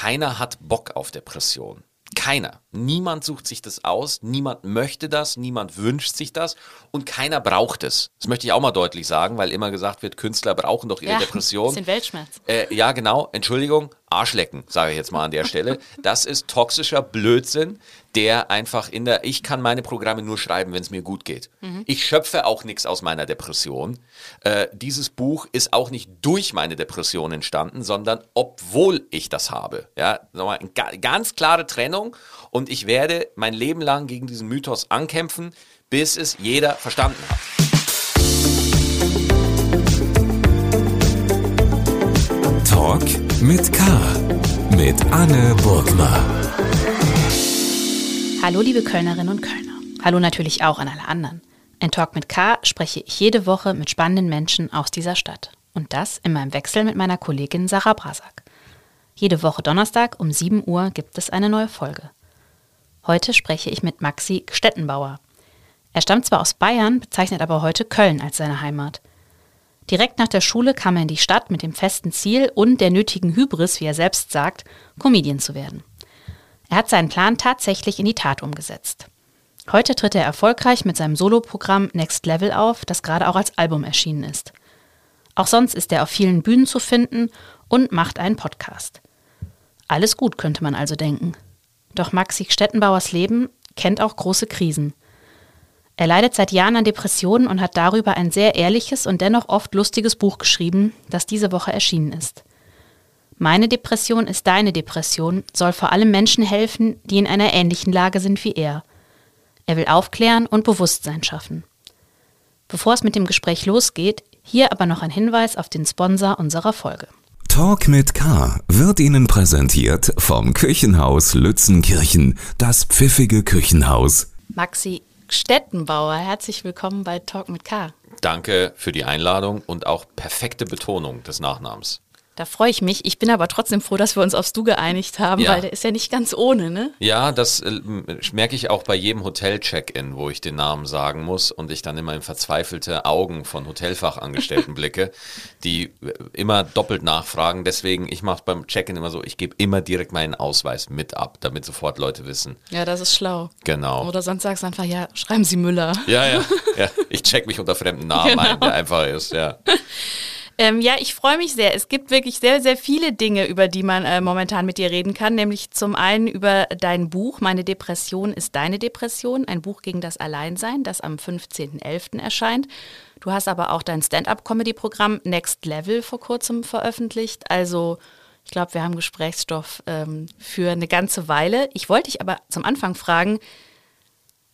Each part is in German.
keiner hat Bock auf Depression. Keiner. Niemand sucht sich das aus, niemand möchte das, niemand wünscht sich das und keiner braucht es. Das möchte ich auch mal deutlich sagen, weil immer gesagt wird, Künstler brauchen doch ihre Ja, Depression. bisschen Weltschmerz. Äh, ja, genau. Entschuldigung, Arschlecken, sage ich jetzt mal an der Stelle. Das ist toxischer Blödsinn, der einfach in der. Ich kann meine Programme nur schreiben, wenn es mir gut geht. Ich schöpfe auch nichts aus meiner Depression. Äh, dieses Buch ist auch nicht durch meine Depression entstanden, sondern obwohl ich das habe. Ja, nochmal ga ganz klare Trennung. Und ich werde mein Leben lang gegen diesen Mythos ankämpfen, bis es jeder verstanden hat. Talk mit K. Mit Anne Burgner. Hallo liebe Kölnerinnen und Kölner. Hallo natürlich auch an alle anderen. Ein Talk mit K spreche ich jede Woche mit spannenden Menschen aus dieser Stadt. Und das in meinem Wechsel mit meiner Kollegin Sarah Brasak. Jede Woche Donnerstag um 7 Uhr gibt es eine neue Folge. Heute spreche ich mit Maxi Stettenbauer. Er stammt zwar aus Bayern, bezeichnet aber heute Köln als seine Heimat. Direkt nach der Schule kam er in die Stadt mit dem festen Ziel und der nötigen Hybris, wie er selbst sagt, Comedian zu werden. Er hat seinen Plan tatsächlich in die Tat umgesetzt. Heute tritt er erfolgreich mit seinem Soloprogramm Next Level auf, das gerade auch als Album erschienen ist. Auch sonst ist er auf vielen Bühnen zu finden und macht einen Podcast. Alles gut, könnte man also denken. Doch Maxi Stettenbauers Leben kennt auch große Krisen. Er leidet seit Jahren an Depressionen und hat darüber ein sehr ehrliches und dennoch oft lustiges Buch geschrieben, das diese Woche erschienen ist. Meine Depression ist deine Depression soll vor allem Menschen helfen, die in einer ähnlichen Lage sind wie er. Er will aufklären und Bewusstsein schaffen. Bevor es mit dem Gespräch losgeht, hier aber noch ein Hinweis auf den Sponsor unserer Folge. Talk mit K wird Ihnen präsentiert vom Küchenhaus Lützenkirchen, das pfiffige Küchenhaus. Maxi Stettenbauer, herzlich willkommen bei Talk mit K. Danke für die Einladung und auch perfekte Betonung des Nachnamens. Da freue ich mich. Ich bin aber trotzdem froh, dass wir uns aufs Du geeinigt haben, Ja. weil der ist ja nicht ganz ohne, ne? Ja, das äh, merke ich auch bei jedem Hotel-Check-In, wo ich den Namen sagen muss und ich dann immer in verzweifelte Augen von Hotelfachangestellten blicke, die äh, immer doppelt nachfragen. Deswegen, ich mache beim Check-In immer so, ich gebe immer direkt meinen Ausweis mit ab, damit sofort Leute wissen. Ja, das ist schlau. Genau. Oder sonst sagst du einfach, ja, schreiben Sie Müller. Ja, ja, ja. Ich check mich unter fremden Namen Genau. ein, der einfach ist, ja. Ähm, ja, ich freue mich sehr. Es gibt wirklich sehr, sehr viele Dinge, über die man äh, momentan mit dir reden kann. Nämlich zum einen über dein Buch Meine Depression ist deine Depression, ein Buch gegen das Alleinsein, das am 15.11. erscheint. Du hast aber auch dein Stand-up-Comedy-Programm Next Level vor kurzem veröffentlicht. Also ich glaube, wir haben Gesprächsstoff ähm, für eine ganze Weile. Ich wollte dich aber zum Anfang fragen,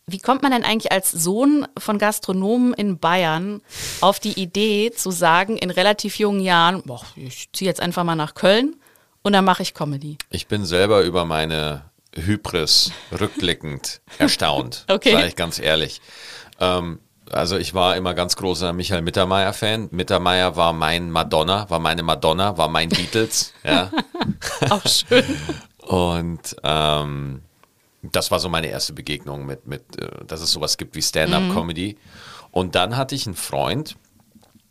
wie kommt man denn eigentlich als Sohn von Gastronomen in Bayern auf die Idee zu sagen, in relativ jungen Jahren, boah, ich ziehe jetzt einfach mal nach Köln und dann mache ich Comedy? Ich bin selber über meine Hybris rückblickend erstaunt, Okay. sage ich ganz ehrlich. Ähm, also ich war immer ganz großer Michael Mittermeier-Fan. Mittermeier war mein Madonna, war meine Madonna, war mein Beatles. ja. Auch schön. Und ähm, das war so meine erste Begegnung mit, mit äh, dass es sowas gibt wie Stand-up-Comedy. Und dann hatte ich einen Freund,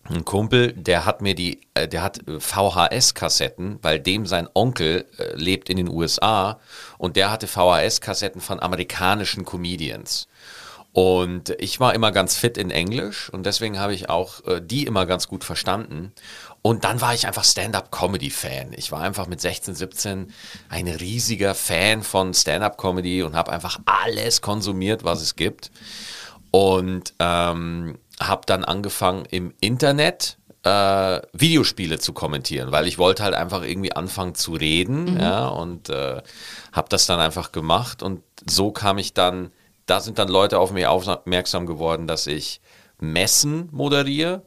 einen Kumpel, der hat mir die, äh, der hat äh, VHS-Kassetten, weil dem sein Onkel lebt in den USA und der hatte VHS-Kassetten von amerikanischen Comedians. Und ich war immer ganz fit in Englisch und deswegen habe ich auch äh, die immer ganz gut verstanden. Und dann war ich einfach Stand-up-Comedy-Fan. Ich war einfach mit 16, 17 ein riesiger Fan von Stand-up-Comedy und habe einfach alles konsumiert, was es gibt. Und ähm, habe dann angefangen im Internet äh, Videospiele zu kommentieren, weil ich wollte halt einfach irgendwie anfangen zu reden, ja, und äh, habe das dann einfach gemacht und so kam ich dann, da sind dann Leute auf mich aufmerksam geworden, dass ich Messen moderiere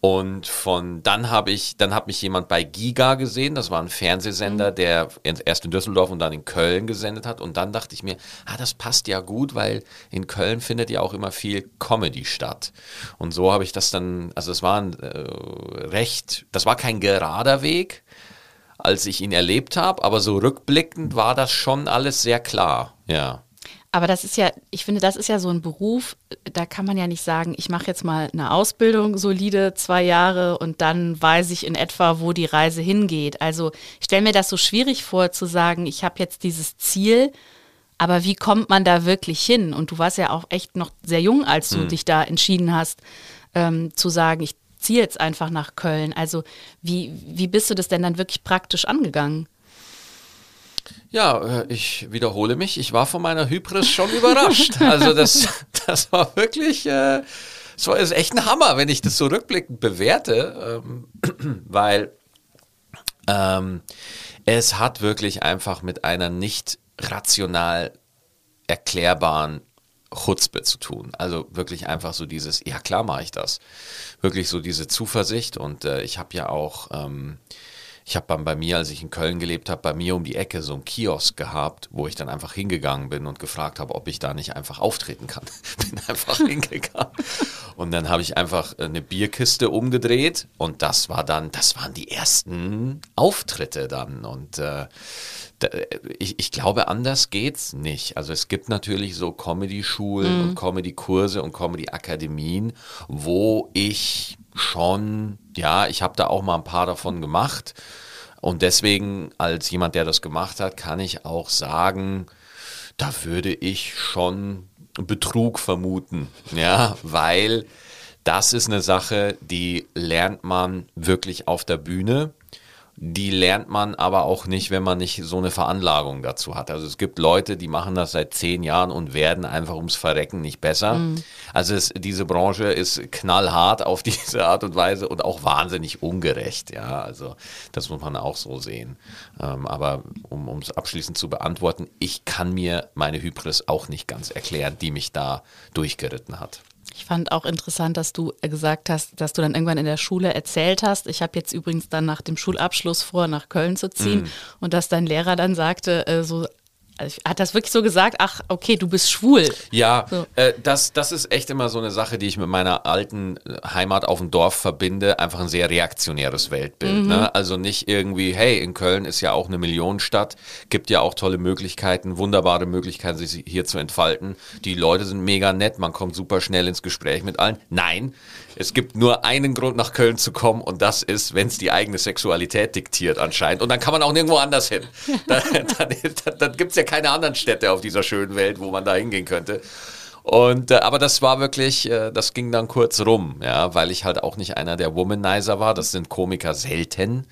und von dann habe ich, dann hat mich jemand bei Giga gesehen, das war ein Fernsehsender, der in- erst in Düsseldorf und dann in Köln gesendet hat. Und dann dachte ich mir, ah, das passt ja gut, weil in Köln findet ja auch immer viel Comedy statt. Und so habe ich das dann, also es war ein äh, recht, das war kein gerader Weg, als ich ihn erlebt habe, aber so rückblickend war das schon alles sehr klar, ja. Aber das ist ja, ich finde, das ist ja so ein Beruf, da kann man ja nicht sagen, ich mache jetzt mal eine Ausbildung, solide zwei Jahre und dann weiß ich in etwa, wo die Reise hingeht. Also ich stelle mir das so schwierig vor zu sagen, ich habe jetzt dieses Ziel, aber wie kommt man da wirklich hin? Und du warst ja auch echt noch sehr jung, als du hm. dich da entschieden hast, ähm, zu sagen, ich ziehe jetzt einfach nach Köln. Also wie, wie bist du das denn dann wirklich praktisch angegangen? Ja, äh, ich wiederhole mich. Ich war von meiner Hybris schon überrascht. Also das, das war wirklich, äh, das war ist echt ein Hammer, wenn ich das so rückblickend bewerte, ähm, weil ähm, es hat wirklich einfach mit einer nicht rational erklärbaren Chutzpe zu tun. Also wirklich einfach so dieses, ja klar mache ich das. Wirklich so diese Zuversicht und äh, ich habe ja auch ähm, ich habe bei mir, als ich in Köln gelebt habe, bei mir um die Ecke so einen Kiosk gehabt, wo ich dann einfach hingegangen bin und gefragt habe, ob ich da nicht einfach auftreten kann. bin einfach hingegangen. Und dann habe ich einfach eine Bierkiste umgedreht und das war dann, das waren die ersten Auftritte dann. Und äh, ich, ich, glaube, anders geht's nicht. Also es gibt natürlich so Comedy-Schulen mhm. und Comedy-Kurse und Comedy-Akademien, wo ich schon, ja, ich habe da auch mal ein paar davon gemacht. Und deswegen, als jemand, der das gemacht hat, kann ich auch sagen, da würde ich schon Betrug vermuten. Ja, weil das ist eine Sache, die lernt man wirklich auf der Bühne die lernt man aber auch nicht, wenn man nicht so eine Veranlagung dazu hat. Also es gibt Leute, die machen das seit zehn Jahren und werden einfach ums Verrecken nicht besser. Mhm. Also es, diese Branche ist knallhart auf diese Art und Weise und auch wahnsinnig ungerecht. Ja, also das muss man auch so sehen. Ähm, aber um es abschließend zu beantworten, ich kann mir meine Hybris auch nicht ganz erklären, die mich da durchgeritten hat. Ich fand auch interessant, dass du gesagt hast, dass du dann irgendwann in der Schule erzählt hast. Ich habe jetzt übrigens dann nach dem Schulabschluss vor, nach Köln zu ziehen. Mm. Und dass dein Lehrer dann sagte, äh, so also hat das wirklich so gesagt, ach, okay, du bist schwul. Ja, so. äh, das, das ist echt immer so eine Sache, die ich mit meiner alten äh, Heimat auf dem Dorf verbinde. Einfach ein sehr reaktionäres Weltbild. Mhm. Ne? Also nicht irgendwie, hey, in Köln ist ja auch eine Millionenstadt, gibt ja auch tolle Möglichkeiten, wunderbare Möglichkeiten, sich hier zu entfalten. Die Leute sind mega nett, man kommt super schnell ins Gespräch mit allen. Nein, es gibt nur einen Grund, nach Köln zu kommen und das ist, wenn es die eigene Sexualität diktiert anscheinend. Und dann kann man auch nirgendwo anders hin. dann, dann, dann, dann gibt es ja keine anderen Städte auf dieser schönen Welt, wo man da hingehen könnte. Und äh, aber das war wirklich, äh, das ging dann kurz rum, ja, weil ich halt auch nicht einer der Womanizer war. Das sind Komiker selten.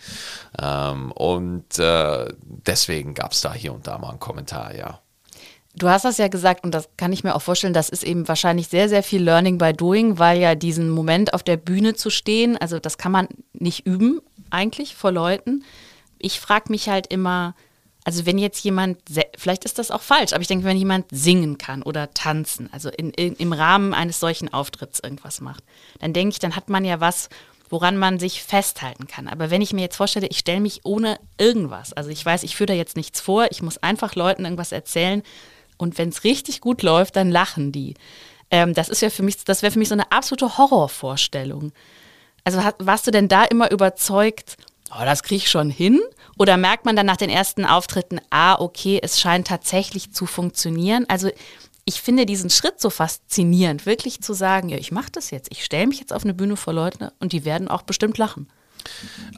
Ähm, und äh, deswegen gab es da hier und da mal einen Kommentar, ja. Du hast das ja gesagt und das kann ich mir auch vorstellen, das ist eben wahrscheinlich sehr, sehr viel Learning by Doing, weil ja diesen Moment auf der Bühne zu stehen, also das kann man nicht üben eigentlich vor Leuten. Ich frage mich halt immer, also wenn jetzt jemand, vielleicht ist das auch falsch, aber ich denke, wenn jemand singen kann oder tanzen, also in, in, im Rahmen eines solchen Auftritts irgendwas macht, dann denke ich, dann hat man ja was, woran man sich festhalten kann. Aber wenn ich mir jetzt vorstelle, ich stelle mich ohne irgendwas, also ich weiß, ich führe da jetzt nichts vor, ich muss einfach Leuten irgendwas erzählen und wenn es richtig gut läuft, dann lachen die. Ähm, das ist ja für mich, das wäre für mich so eine absolute Horrorvorstellung. Also warst du denn da immer überzeugt, oh, das kriege ich schon hin? Oder merkt man dann nach den ersten Auftritten, ah, okay, es scheint tatsächlich zu funktionieren? Also ich finde diesen Schritt so faszinierend, wirklich zu sagen, ja, ich mache das jetzt, ich stelle mich jetzt auf eine Bühne vor Leute und die werden auch bestimmt lachen.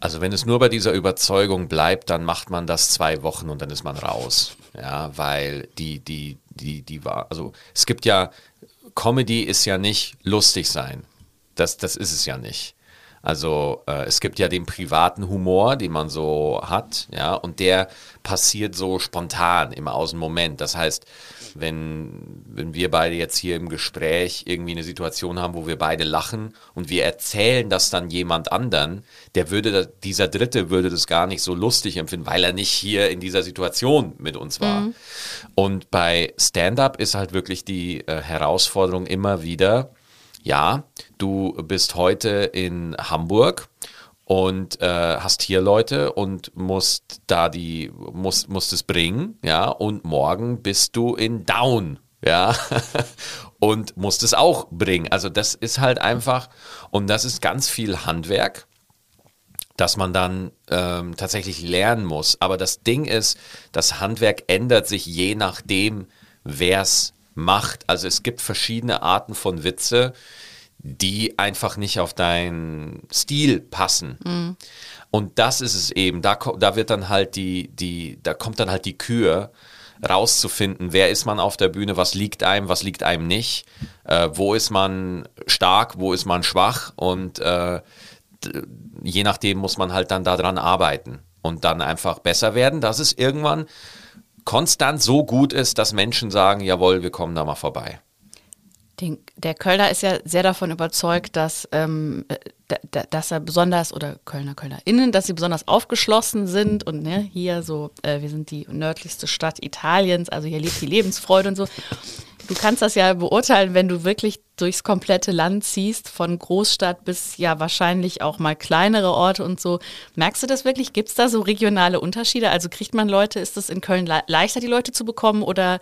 Also wenn es nur bei dieser Überzeugung bleibt, dann macht man das zwei Wochen und dann ist man raus. Ja, weil die, die, die, die war, also es gibt ja, Comedy ist ja nicht lustig sein. Das, das ist es ja nicht. Also äh, es gibt ja den privaten Humor, den man so hat, ja, und der passiert so spontan, immer aus dem Moment. Das heißt, wenn, wenn wir beide jetzt hier im Gespräch irgendwie eine Situation haben, wo wir beide lachen und wir erzählen das dann jemand anderen, der würde, dieser Dritte würde das gar nicht so lustig empfinden, weil er nicht hier in dieser Situation mit uns war. Mhm. Und bei Stand-up ist halt wirklich die äh, Herausforderung immer wieder, ja, du bist heute in Hamburg und äh, hast hier Leute und musst da die, musst, musst es bringen, ja, und morgen bist du in Down, ja, und musst es auch bringen. Also das ist halt einfach, und das ist ganz viel Handwerk, dass man dann ähm, tatsächlich lernen muss. Aber das Ding ist, das Handwerk ändert sich je nachdem, wer es macht. Also es gibt verschiedene Arten von Witze, die einfach nicht auf deinen Stil passen. Mhm. Und das ist es eben. Da, da wird dann halt die, die, da kommt dann halt die Kür rauszufinden, wer ist man auf der Bühne, was liegt einem, was liegt einem nicht, äh, wo ist man stark, wo ist man schwach und äh, je nachdem muss man halt dann daran arbeiten und dann einfach besser werden, dass es irgendwann konstant so gut ist, dass Menschen sagen, jawohl, wir kommen da mal vorbei. Den, der Kölner ist ja sehr davon überzeugt, dass, ähm, dass er besonders, oder Kölner, KölnerInnen, dass sie besonders aufgeschlossen sind und ne, hier so, äh, wir sind die nördlichste Stadt Italiens, also hier lebt die Lebensfreude und so. Du kannst das ja beurteilen, wenn du wirklich durchs komplette Land ziehst, von Großstadt bis ja wahrscheinlich auch mal kleinere Orte und so. Merkst du das wirklich? Gibt es da so regionale Unterschiede? Also kriegt man Leute, ist es in Köln le leichter, die Leute zu bekommen oder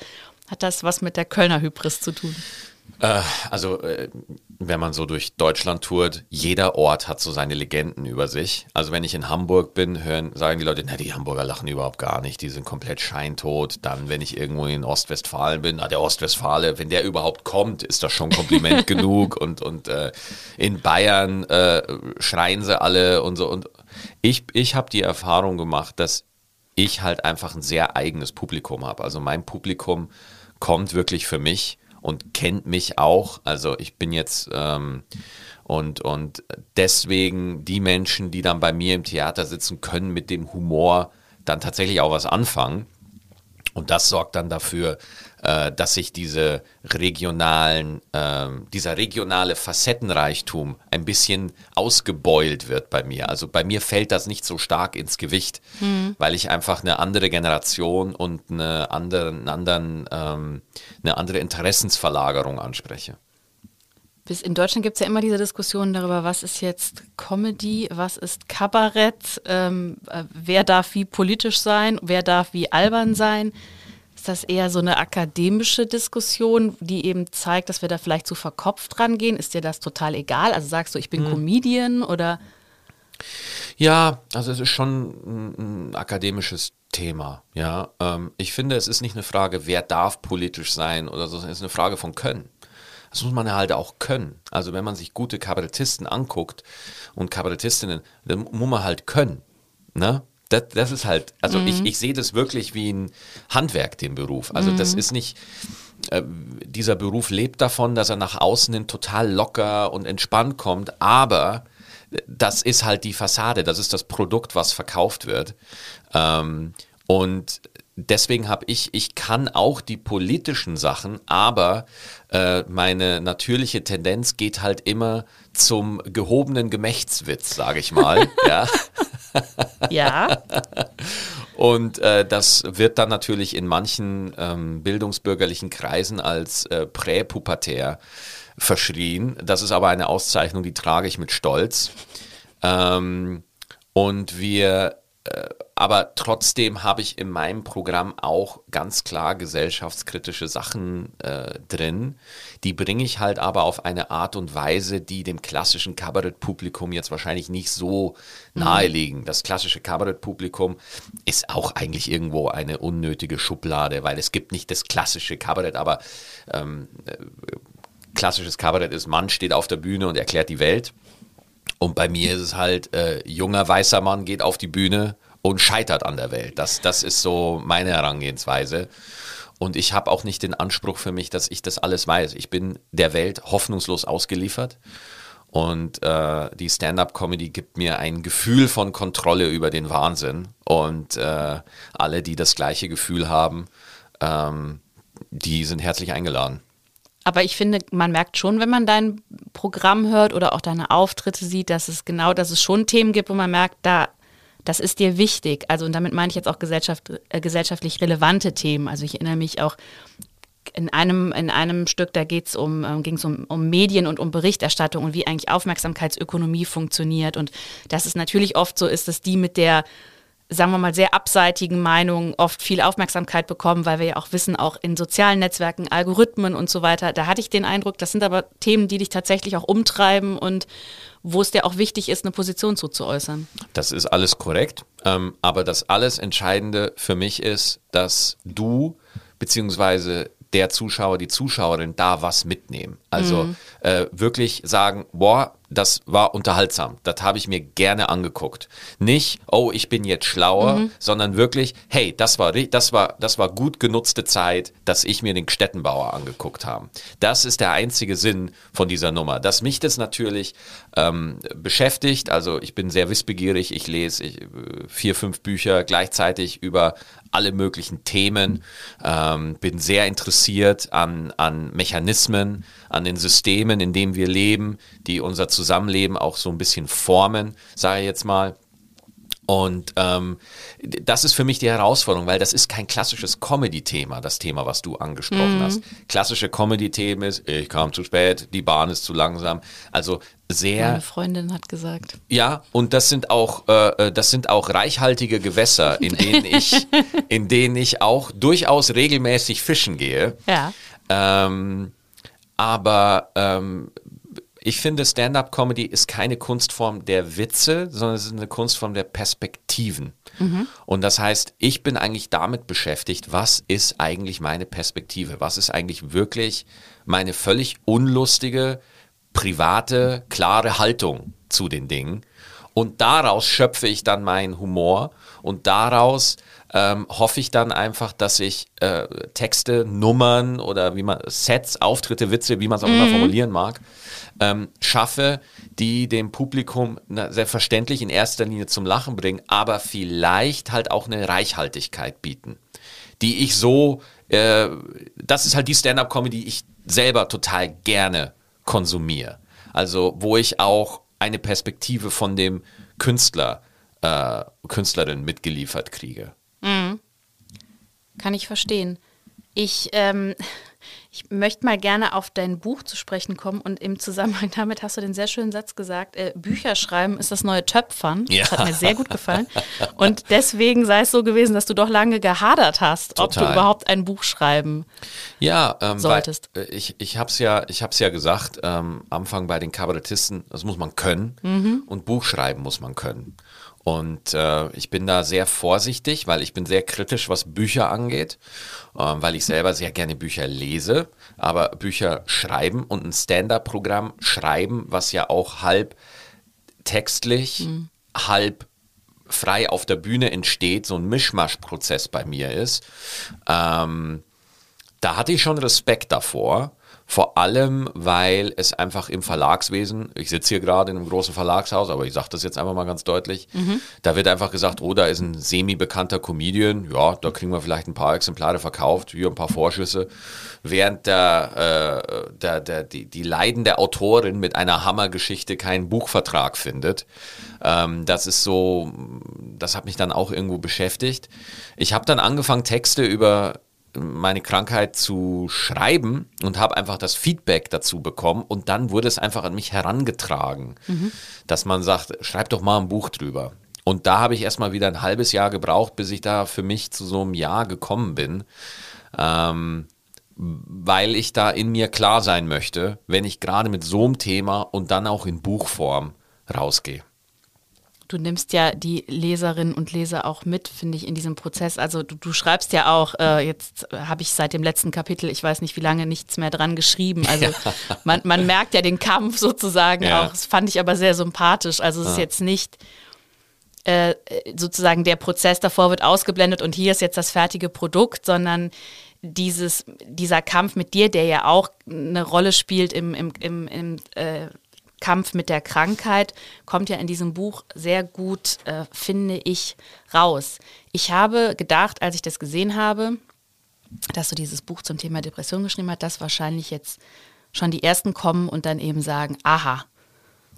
hat das was mit der Kölner Hybris zu tun? Äh, also, äh, wenn man so durch Deutschland tourt, jeder Ort hat so seine Legenden über sich. Also, wenn ich in Hamburg bin, hören, sagen die Leute, na, die Hamburger lachen überhaupt gar nicht, die sind komplett scheintot. Dann, wenn ich irgendwo in Ostwestfalen bin, na, der Ostwestfale, wenn der überhaupt kommt, ist das schon Kompliment genug. Und, und äh, in Bayern äh, schreien sie alle und so. Und ich, ich habe die Erfahrung gemacht, dass ich halt einfach ein sehr eigenes Publikum habe. Also, mein Publikum kommt wirklich für mich und kennt mich auch. Also ich bin jetzt ähm, und, und deswegen die Menschen, die dann bei mir im Theater sitzen, können mit dem Humor dann tatsächlich auch was anfangen. Und das sorgt dann dafür, äh, dass sich diese regionalen, äh, dieser regionale Facettenreichtum ein bisschen ausgebeult wird bei mir. Also bei mir fällt das nicht so stark ins Gewicht, mhm. weil ich einfach eine andere Generation und eine andere, einen anderen, ähm, eine andere Interessensverlagerung anspreche. Bis in Deutschland gibt es ja immer diese Diskussion darüber, was ist jetzt Comedy, was ist Kabarett, ähm, äh, wer darf wie politisch sein, wer darf wie albern sein. Ist das eher so eine akademische Diskussion, die eben zeigt, dass wir da vielleicht zu verkopft rangehen? Ist dir das total egal? Also sagst du, ich bin hm. Comedian oder? Ja, also es ist schon ein, ein akademisches Thema. Ja, ähm, ich finde, es ist nicht eine Frage, wer darf politisch sein oder so, es ist eine Frage von Können. Das muss man halt auch können. Also wenn man sich gute Kabarettisten anguckt und Kabarettistinnen, dann muss man halt können. Ne? Das, das ist halt, also mhm. ich, ich sehe das wirklich wie ein Handwerk, den Beruf. Also mhm. das ist nicht, äh, dieser Beruf lebt davon, dass er nach außen hin total locker und entspannt kommt, aber das ist halt die Fassade, das ist das Produkt, was verkauft wird. Ähm, und deswegen habe ich, ich kann auch die politischen Sachen, aber äh, meine natürliche Tendenz geht halt immer zum gehobenen Gemächtswitz, sage ich mal. ja. Ja. Und äh, das wird dann natürlich in manchen ähm, bildungsbürgerlichen Kreisen als äh, präpubertär verschrien. Das ist aber eine Auszeichnung, die trage ich mit Stolz. Ähm, und wir aber trotzdem habe ich in meinem Programm auch ganz klar gesellschaftskritische Sachen äh, drin. Die bringe ich halt aber auf eine Art und Weise, die dem klassischen Kabarettpublikum jetzt wahrscheinlich nicht so mhm. nahe liegen. Das klassische Kabarettpublikum ist auch eigentlich irgendwo eine unnötige Schublade, weil es gibt nicht das klassische Kabarett, aber ähm, äh, klassisches Kabarett ist, Mann steht auf der Bühne und erklärt die Welt. Und bei mir ist es halt, äh, junger weißer Mann geht auf die Bühne und scheitert an der Welt. Das, das ist so meine Herangehensweise. Und ich habe auch nicht den Anspruch für mich, dass ich das alles weiß. Ich bin der Welt hoffnungslos ausgeliefert. Und äh, die Stand-up-Comedy gibt mir ein Gefühl von Kontrolle über den Wahnsinn. Und äh, alle, die das gleiche Gefühl haben, ähm, die sind herzlich eingeladen. Aber ich finde, man merkt schon, wenn man dein Programm hört oder auch deine Auftritte sieht, dass es genau, dass es schon Themen gibt, wo man merkt, da, das ist dir wichtig. Also und damit meine ich jetzt auch Gesellschaft, äh, gesellschaftlich relevante Themen. Also ich erinnere mich auch in einem, in einem Stück, da geht's um, äh, ging es um, um Medien und um Berichterstattung und wie eigentlich Aufmerksamkeitsökonomie funktioniert. Und dass es natürlich oft so ist, dass die mit der sagen wir mal, sehr abseitigen Meinungen oft viel Aufmerksamkeit bekommen, weil wir ja auch wissen, auch in sozialen Netzwerken, Algorithmen und so weiter, da hatte ich den Eindruck, das sind aber Themen, die dich tatsächlich auch umtreiben und wo es dir auch wichtig ist, eine Position zuzuäußern. Das ist alles korrekt, ähm, aber das alles Entscheidende für mich ist, dass du beziehungsweise der Zuschauer, die Zuschauerin da was mitnehmen. Also mhm. äh, wirklich sagen, boah, das war unterhaltsam. Das habe ich mir gerne angeguckt. Nicht, oh, ich bin jetzt schlauer, mhm. sondern wirklich, hey, das war, das war, das war gut genutzte Zeit, dass ich mir den Städtenbauer angeguckt habe. Das ist der einzige Sinn von dieser Nummer. Dass mich das natürlich ähm, beschäftigt, also ich bin sehr wissbegierig, ich lese ich, äh, vier, fünf Bücher gleichzeitig über alle möglichen Themen, ähm, bin sehr interessiert an, an Mechanismen, an den Systemen, in denen wir leben, die unser Zusammenleben auch so ein bisschen formen, sage ich jetzt mal. Und ähm, das ist für mich die Herausforderung, weil das ist kein klassisches Comedy-Thema, das Thema, was du angesprochen mhm. hast. Klassische Comedy-Themen ist, ich kam zu spät, die Bahn ist zu langsam. Also sehr. Meine Freundin hat gesagt. Ja, und das sind auch, äh, äh das sind auch reichhaltige Gewässer, in denen ich, in denen ich auch durchaus regelmäßig fischen gehe. Ja. Ähm, aber ähm, ich finde, Stand-up-Comedy ist keine Kunstform der Witze, sondern es ist eine Kunstform der Perspektiven. Mhm. Und das heißt, ich bin eigentlich damit beschäftigt, was ist eigentlich meine Perspektive? Was ist eigentlich wirklich meine völlig unlustige, private, klare Haltung zu den Dingen? Und daraus schöpfe ich dann meinen Humor und daraus ähm, hoffe ich dann einfach, dass ich äh, Texte, Nummern oder wie man Sets, Auftritte, Witze, wie man es auch mhm. immer formulieren mag, ähm, schaffe, die dem Publikum na, selbstverständlich in erster Linie zum Lachen bringen, aber vielleicht halt auch eine Reichhaltigkeit bieten, die ich so, äh, das ist halt die Stand-up-Comedy, die ich selber total gerne konsumiere. Also wo ich auch eine Perspektive von dem Künstler, äh, Künstlerin mitgeliefert kriege. Mhm. Kann ich verstehen. Ich, ähm, ich möchte mal gerne auf dein Buch zu sprechen kommen und im Zusammenhang damit hast du den sehr schönen Satz gesagt, äh, Bücher schreiben ist das neue Töpfern. Ja. Das hat mir sehr gut gefallen. Und deswegen sei es so gewesen, dass du doch lange gehadert hast, Total. ob du überhaupt ein Buch schreiben ja, ähm, solltest. Weil, äh, ich ich habe es ja, ja gesagt, ähm, Anfang bei den Kabarettisten, das muss man können mhm. und Buch schreiben muss man können. Und äh, ich bin da sehr vorsichtig, weil ich bin sehr kritisch, was Bücher angeht, äh, weil ich selber sehr gerne Bücher lese, aber Bücher schreiben und ein Stand-up-Programm schreiben, was ja auch halb textlich, mhm. halb frei auf der Bühne entsteht, so ein Mischmasch-Prozess bei mir ist. Ähm, da hatte ich schon Respekt davor, vor allem, weil es einfach im Verlagswesen, ich sitze hier gerade in einem großen Verlagshaus, aber ich sage das jetzt einfach mal ganz deutlich, mhm. da wird einfach gesagt, oh, da ist ein semi-bekannter Comedian, ja, da kriegen wir vielleicht ein paar Exemplare verkauft, hier ein paar Vorschüsse, während der, äh, der, der, die, die leidende Autorin mit einer Hammergeschichte keinen Buchvertrag findet. Ähm, das ist so, das hat mich dann auch irgendwo beschäftigt. Ich habe dann angefangen, Texte über meine Krankheit zu schreiben und habe einfach das Feedback dazu bekommen und dann wurde es einfach an mich herangetragen, mhm. dass man sagt, schreib doch mal ein Buch drüber. Und da habe ich erstmal wieder ein halbes Jahr gebraucht, bis ich da für mich zu so einem Jahr gekommen bin, ähm, weil ich da in mir klar sein möchte, wenn ich gerade mit so einem Thema und dann auch in Buchform rausgehe du nimmst ja die Leserinnen und Leser auch mit, finde ich, in diesem Prozess. Also du, du schreibst ja auch, äh, jetzt habe ich seit dem letzten Kapitel, ich weiß nicht wie lange, nichts mehr dran geschrieben. Also man, man merkt ja den Kampf sozusagen ja. auch. Das fand ich aber sehr sympathisch. Also es ja. ist jetzt nicht äh, sozusagen der Prozess davor wird ausgeblendet und hier ist jetzt das fertige Produkt, sondern dieses, dieser Kampf mit dir, der ja auch eine Rolle spielt im, im, im, im äh, Kampf mit der Krankheit kommt ja in diesem Buch sehr gut, äh, finde ich, raus. Ich habe gedacht, als ich das gesehen habe, dass du dieses Buch zum Thema Depression geschrieben hast, dass wahrscheinlich jetzt schon die ersten kommen und dann eben sagen, aha,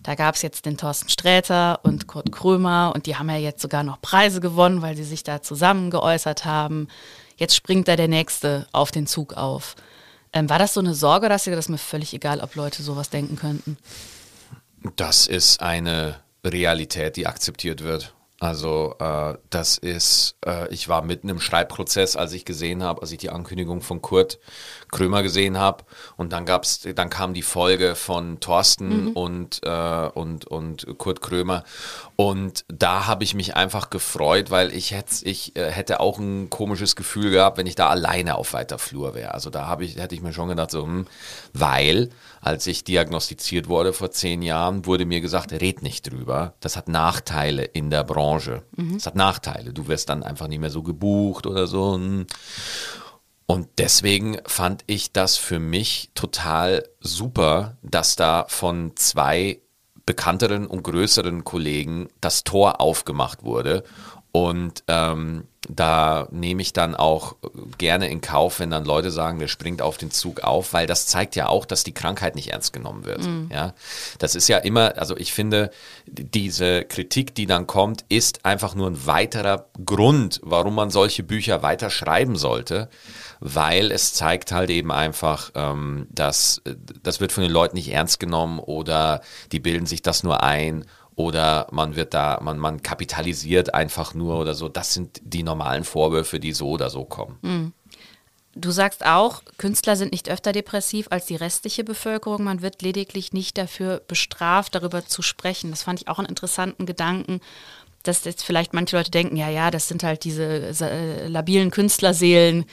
da gab es jetzt den Thorsten Sträter und Kurt Krömer und die haben ja jetzt sogar noch Preise gewonnen, weil sie sich da zusammen geäußert haben. Jetzt springt da der Nächste auf den Zug auf. Ähm, war das so eine Sorge, dass dir das mir völlig egal, ob Leute sowas denken könnten? Das ist eine Realität, die akzeptiert wird. Also äh, das ist, äh, ich war mitten im Schreibprozess, als ich gesehen habe, als ich die Ankündigung von Kurt Krömer gesehen habe. Und dann gab's, dann kam die Folge von Thorsten mhm. und, äh, und, und Kurt Krömer. Und da habe ich mich einfach gefreut, weil ich, hätt, ich äh, hätte auch ein komisches Gefühl gehabt, wenn ich da alleine auf weiter Flur wäre. Also da habe ich, hätte ich mir schon gedacht, so, hm, weil als ich diagnostiziert wurde vor zehn Jahren, wurde mir gesagt, red nicht drüber. Das hat Nachteile in der Branche. Mhm. Das hat Nachteile. Du wirst dann einfach nicht mehr so gebucht oder so. Und deswegen fand ich das für mich total super, dass da von zwei bekannteren und größeren Kollegen das Tor aufgemacht wurde und ähm, da nehme ich dann auch gerne in Kauf, wenn dann Leute sagen, der springt auf den Zug auf, weil das zeigt ja auch, dass die Krankheit nicht ernst genommen wird. Mhm. Ja, das ist ja immer, also ich finde, diese Kritik, die dann kommt, ist einfach nur ein weiterer Grund, warum man solche Bücher weiter schreiben sollte, weil es zeigt halt eben einfach, ähm, dass das wird von den Leuten nicht ernst genommen oder die bilden sich das nur ein oder man wird da, man, man kapitalisiert einfach nur oder so. Das sind die normalen Vorwürfe, die so oder so kommen. Mhm. Du sagst auch, Künstler sind nicht öfter depressiv als die restliche Bevölkerung. Man wird lediglich nicht dafür bestraft, darüber zu sprechen. Das fand ich auch einen interessanten Gedanken, dass jetzt vielleicht manche Leute denken, ja, ja, das sind halt diese äh, labilen Künstlerseelen.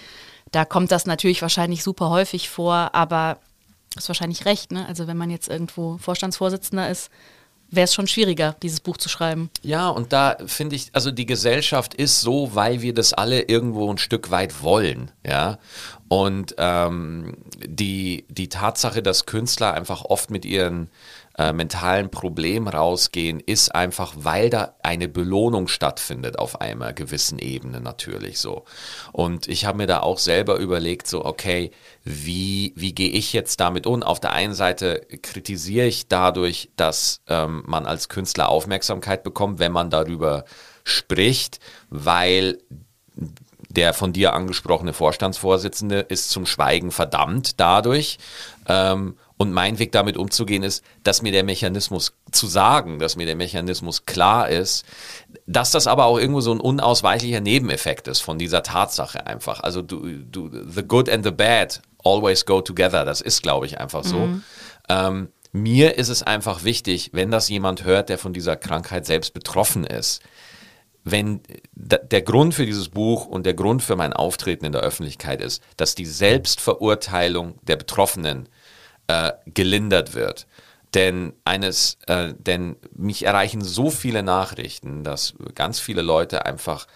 Da kommt das natürlich wahrscheinlich super häufig vor, aber hast wahrscheinlich recht. Ne? Also wenn man jetzt irgendwo Vorstandsvorsitzender ist, wäre es schon schwieriger, dieses Buch zu schreiben. Ja, und da finde ich, also die Gesellschaft ist so, weil wir das alle irgendwo ein Stück weit wollen, ja. Und ähm, die, die Tatsache, dass Künstler einfach oft mit ihren äh, mentalen Problem rausgehen, ist einfach, weil da eine Belohnung stattfindet auf einer gewissen Ebene natürlich so. Und ich habe mir da auch selber überlegt, so, okay, wie, wie gehe ich jetzt damit um? Auf der einen Seite kritisiere ich dadurch, dass ähm, man als Künstler Aufmerksamkeit bekommt, wenn man darüber spricht, weil der von dir angesprochene Vorstandsvorsitzende ist zum Schweigen verdammt dadurch. Ähm, und mein Weg damit umzugehen ist, dass mir der Mechanismus zu sagen, dass mir der Mechanismus klar ist, dass das aber auch irgendwo so ein unausweichlicher Nebeneffekt ist von dieser Tatsache einfach. Also du, du, the good and the bad always go together. Das ist, glaube ich, einfach so. Mhm. Ähm, mir ist es einfach wichtig, wenn das jemand hört, der von dieser Krankheit selbst betroffen ist, wenn der Grund für dieses Buch und der Grund für mein Auftreten in der Öffentlichkeit ist, dass die Selbstverurteilung der Betroffenen äh, gelindert wird. Denn eines, äh, denn mich erreichen so viele Nachrichten, dass ganz viele Leute einfach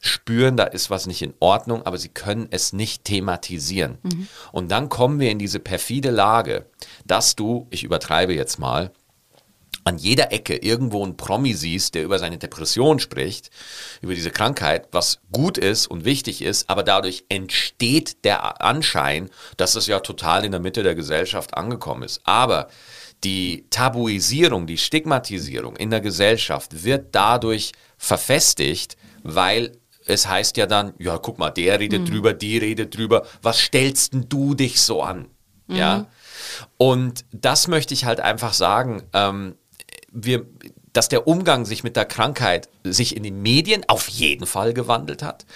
spüren, da ist was nicht in Ordnung, aber sie können es nicht thematisieren. Mhm. Und dann kommen wir in diese perfide Lage, dass du, ich übertreibe jetzt mal, an jeder Ecke irgendwo ein Promi siehst, der über seine Depression spricht, über diese Krankheit, was gut ist und wichtig ist, aber dadurch entsteht der Anschein, dass es ja total in der Mitte der Gesellschaft angekommen ist. Aber die Tabuisierung, die Stigmatisierung in der Gesellschaft wird dadurch verfestigt, weil es heißt ja dann, ja, guck mal, der redet mhm. drüber, die redet drüber, was stellst denn du dich so an? Mhm. Ja. Und das möchte ich halt einfach sagen. Ähm, wir, dass der Umgang sich mit der Krankheit sich in den Medien auf jeden Fall gewandelt hat,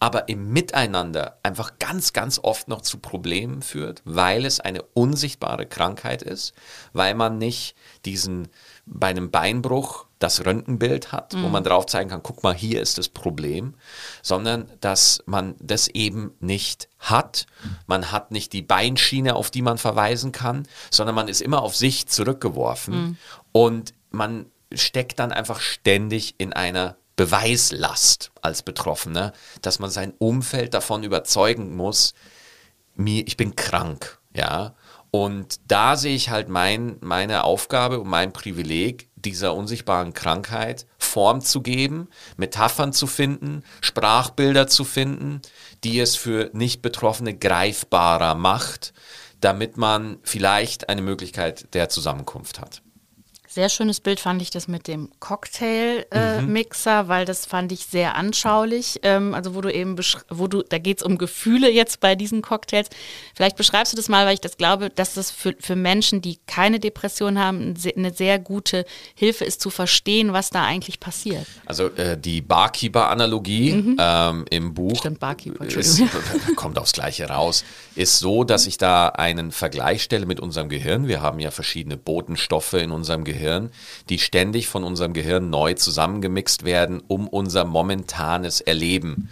aber im Miteinander einfach ganz, ganz oft noch zu Problemen führt, weil es eine unsichtbare Krankheit ist, weil man nicht diesen bei einem Beinbruch das Röntgenbild hat, mhm. wo man drauf zeigen kann, guck mal, hier ist das Problem, sondern dass man das eben nicht hat. Man hat nicht die Beinschiene, auf die man verweisen kann, sondern man ist immer auf sich zurückgeworfen. Mhm. Und man steckt dann einfach ständig in einer Beweislast als Betroffener, dass man sein Umfeld davon überzeugen muss, mir, ich bin krank, ja. Und da sehe ich halt mein, meine Aufgabe und mein Privileg, dieser unsichtbaren Krankheit Form zu geben, Metaphern zu finden, Sprachbilder zu finden, die es für Nicht-Betroffene greifbarer macht, damit man vielleicht eine Möglichkeit der Zusammenkunft hat. Sehr schönes Bild fand ich das mit dem Cocktail-Mixer, äh, mhm. weil das fand ich sehr anschaulich. Ähm, also wo du eben, wo du, da geht es um Gefühle jetzt bei diesen Cocktails. Vielleicht beschreibst du das mal, weil ich das glaube, dass das für, für Menschen, die keine Depression haben, eine sehr gute Hilfe ist zu verstehen, was da eigentlich passiert. Also äh, die Barkeeper-Analogie mhm. ähm, im Buch Stimmt, Barkeeper, ist, kommt aufs Gleiche raus, ist so, dass ich da einen Vergleich stelle mit unserem Gehirn. Wir haben ja verschiedene Botenstoffe in unserem Gehirn Gehirn, die ständig von unserem Gehirn neu zusammengemixt werden, um unser momentanes Erleben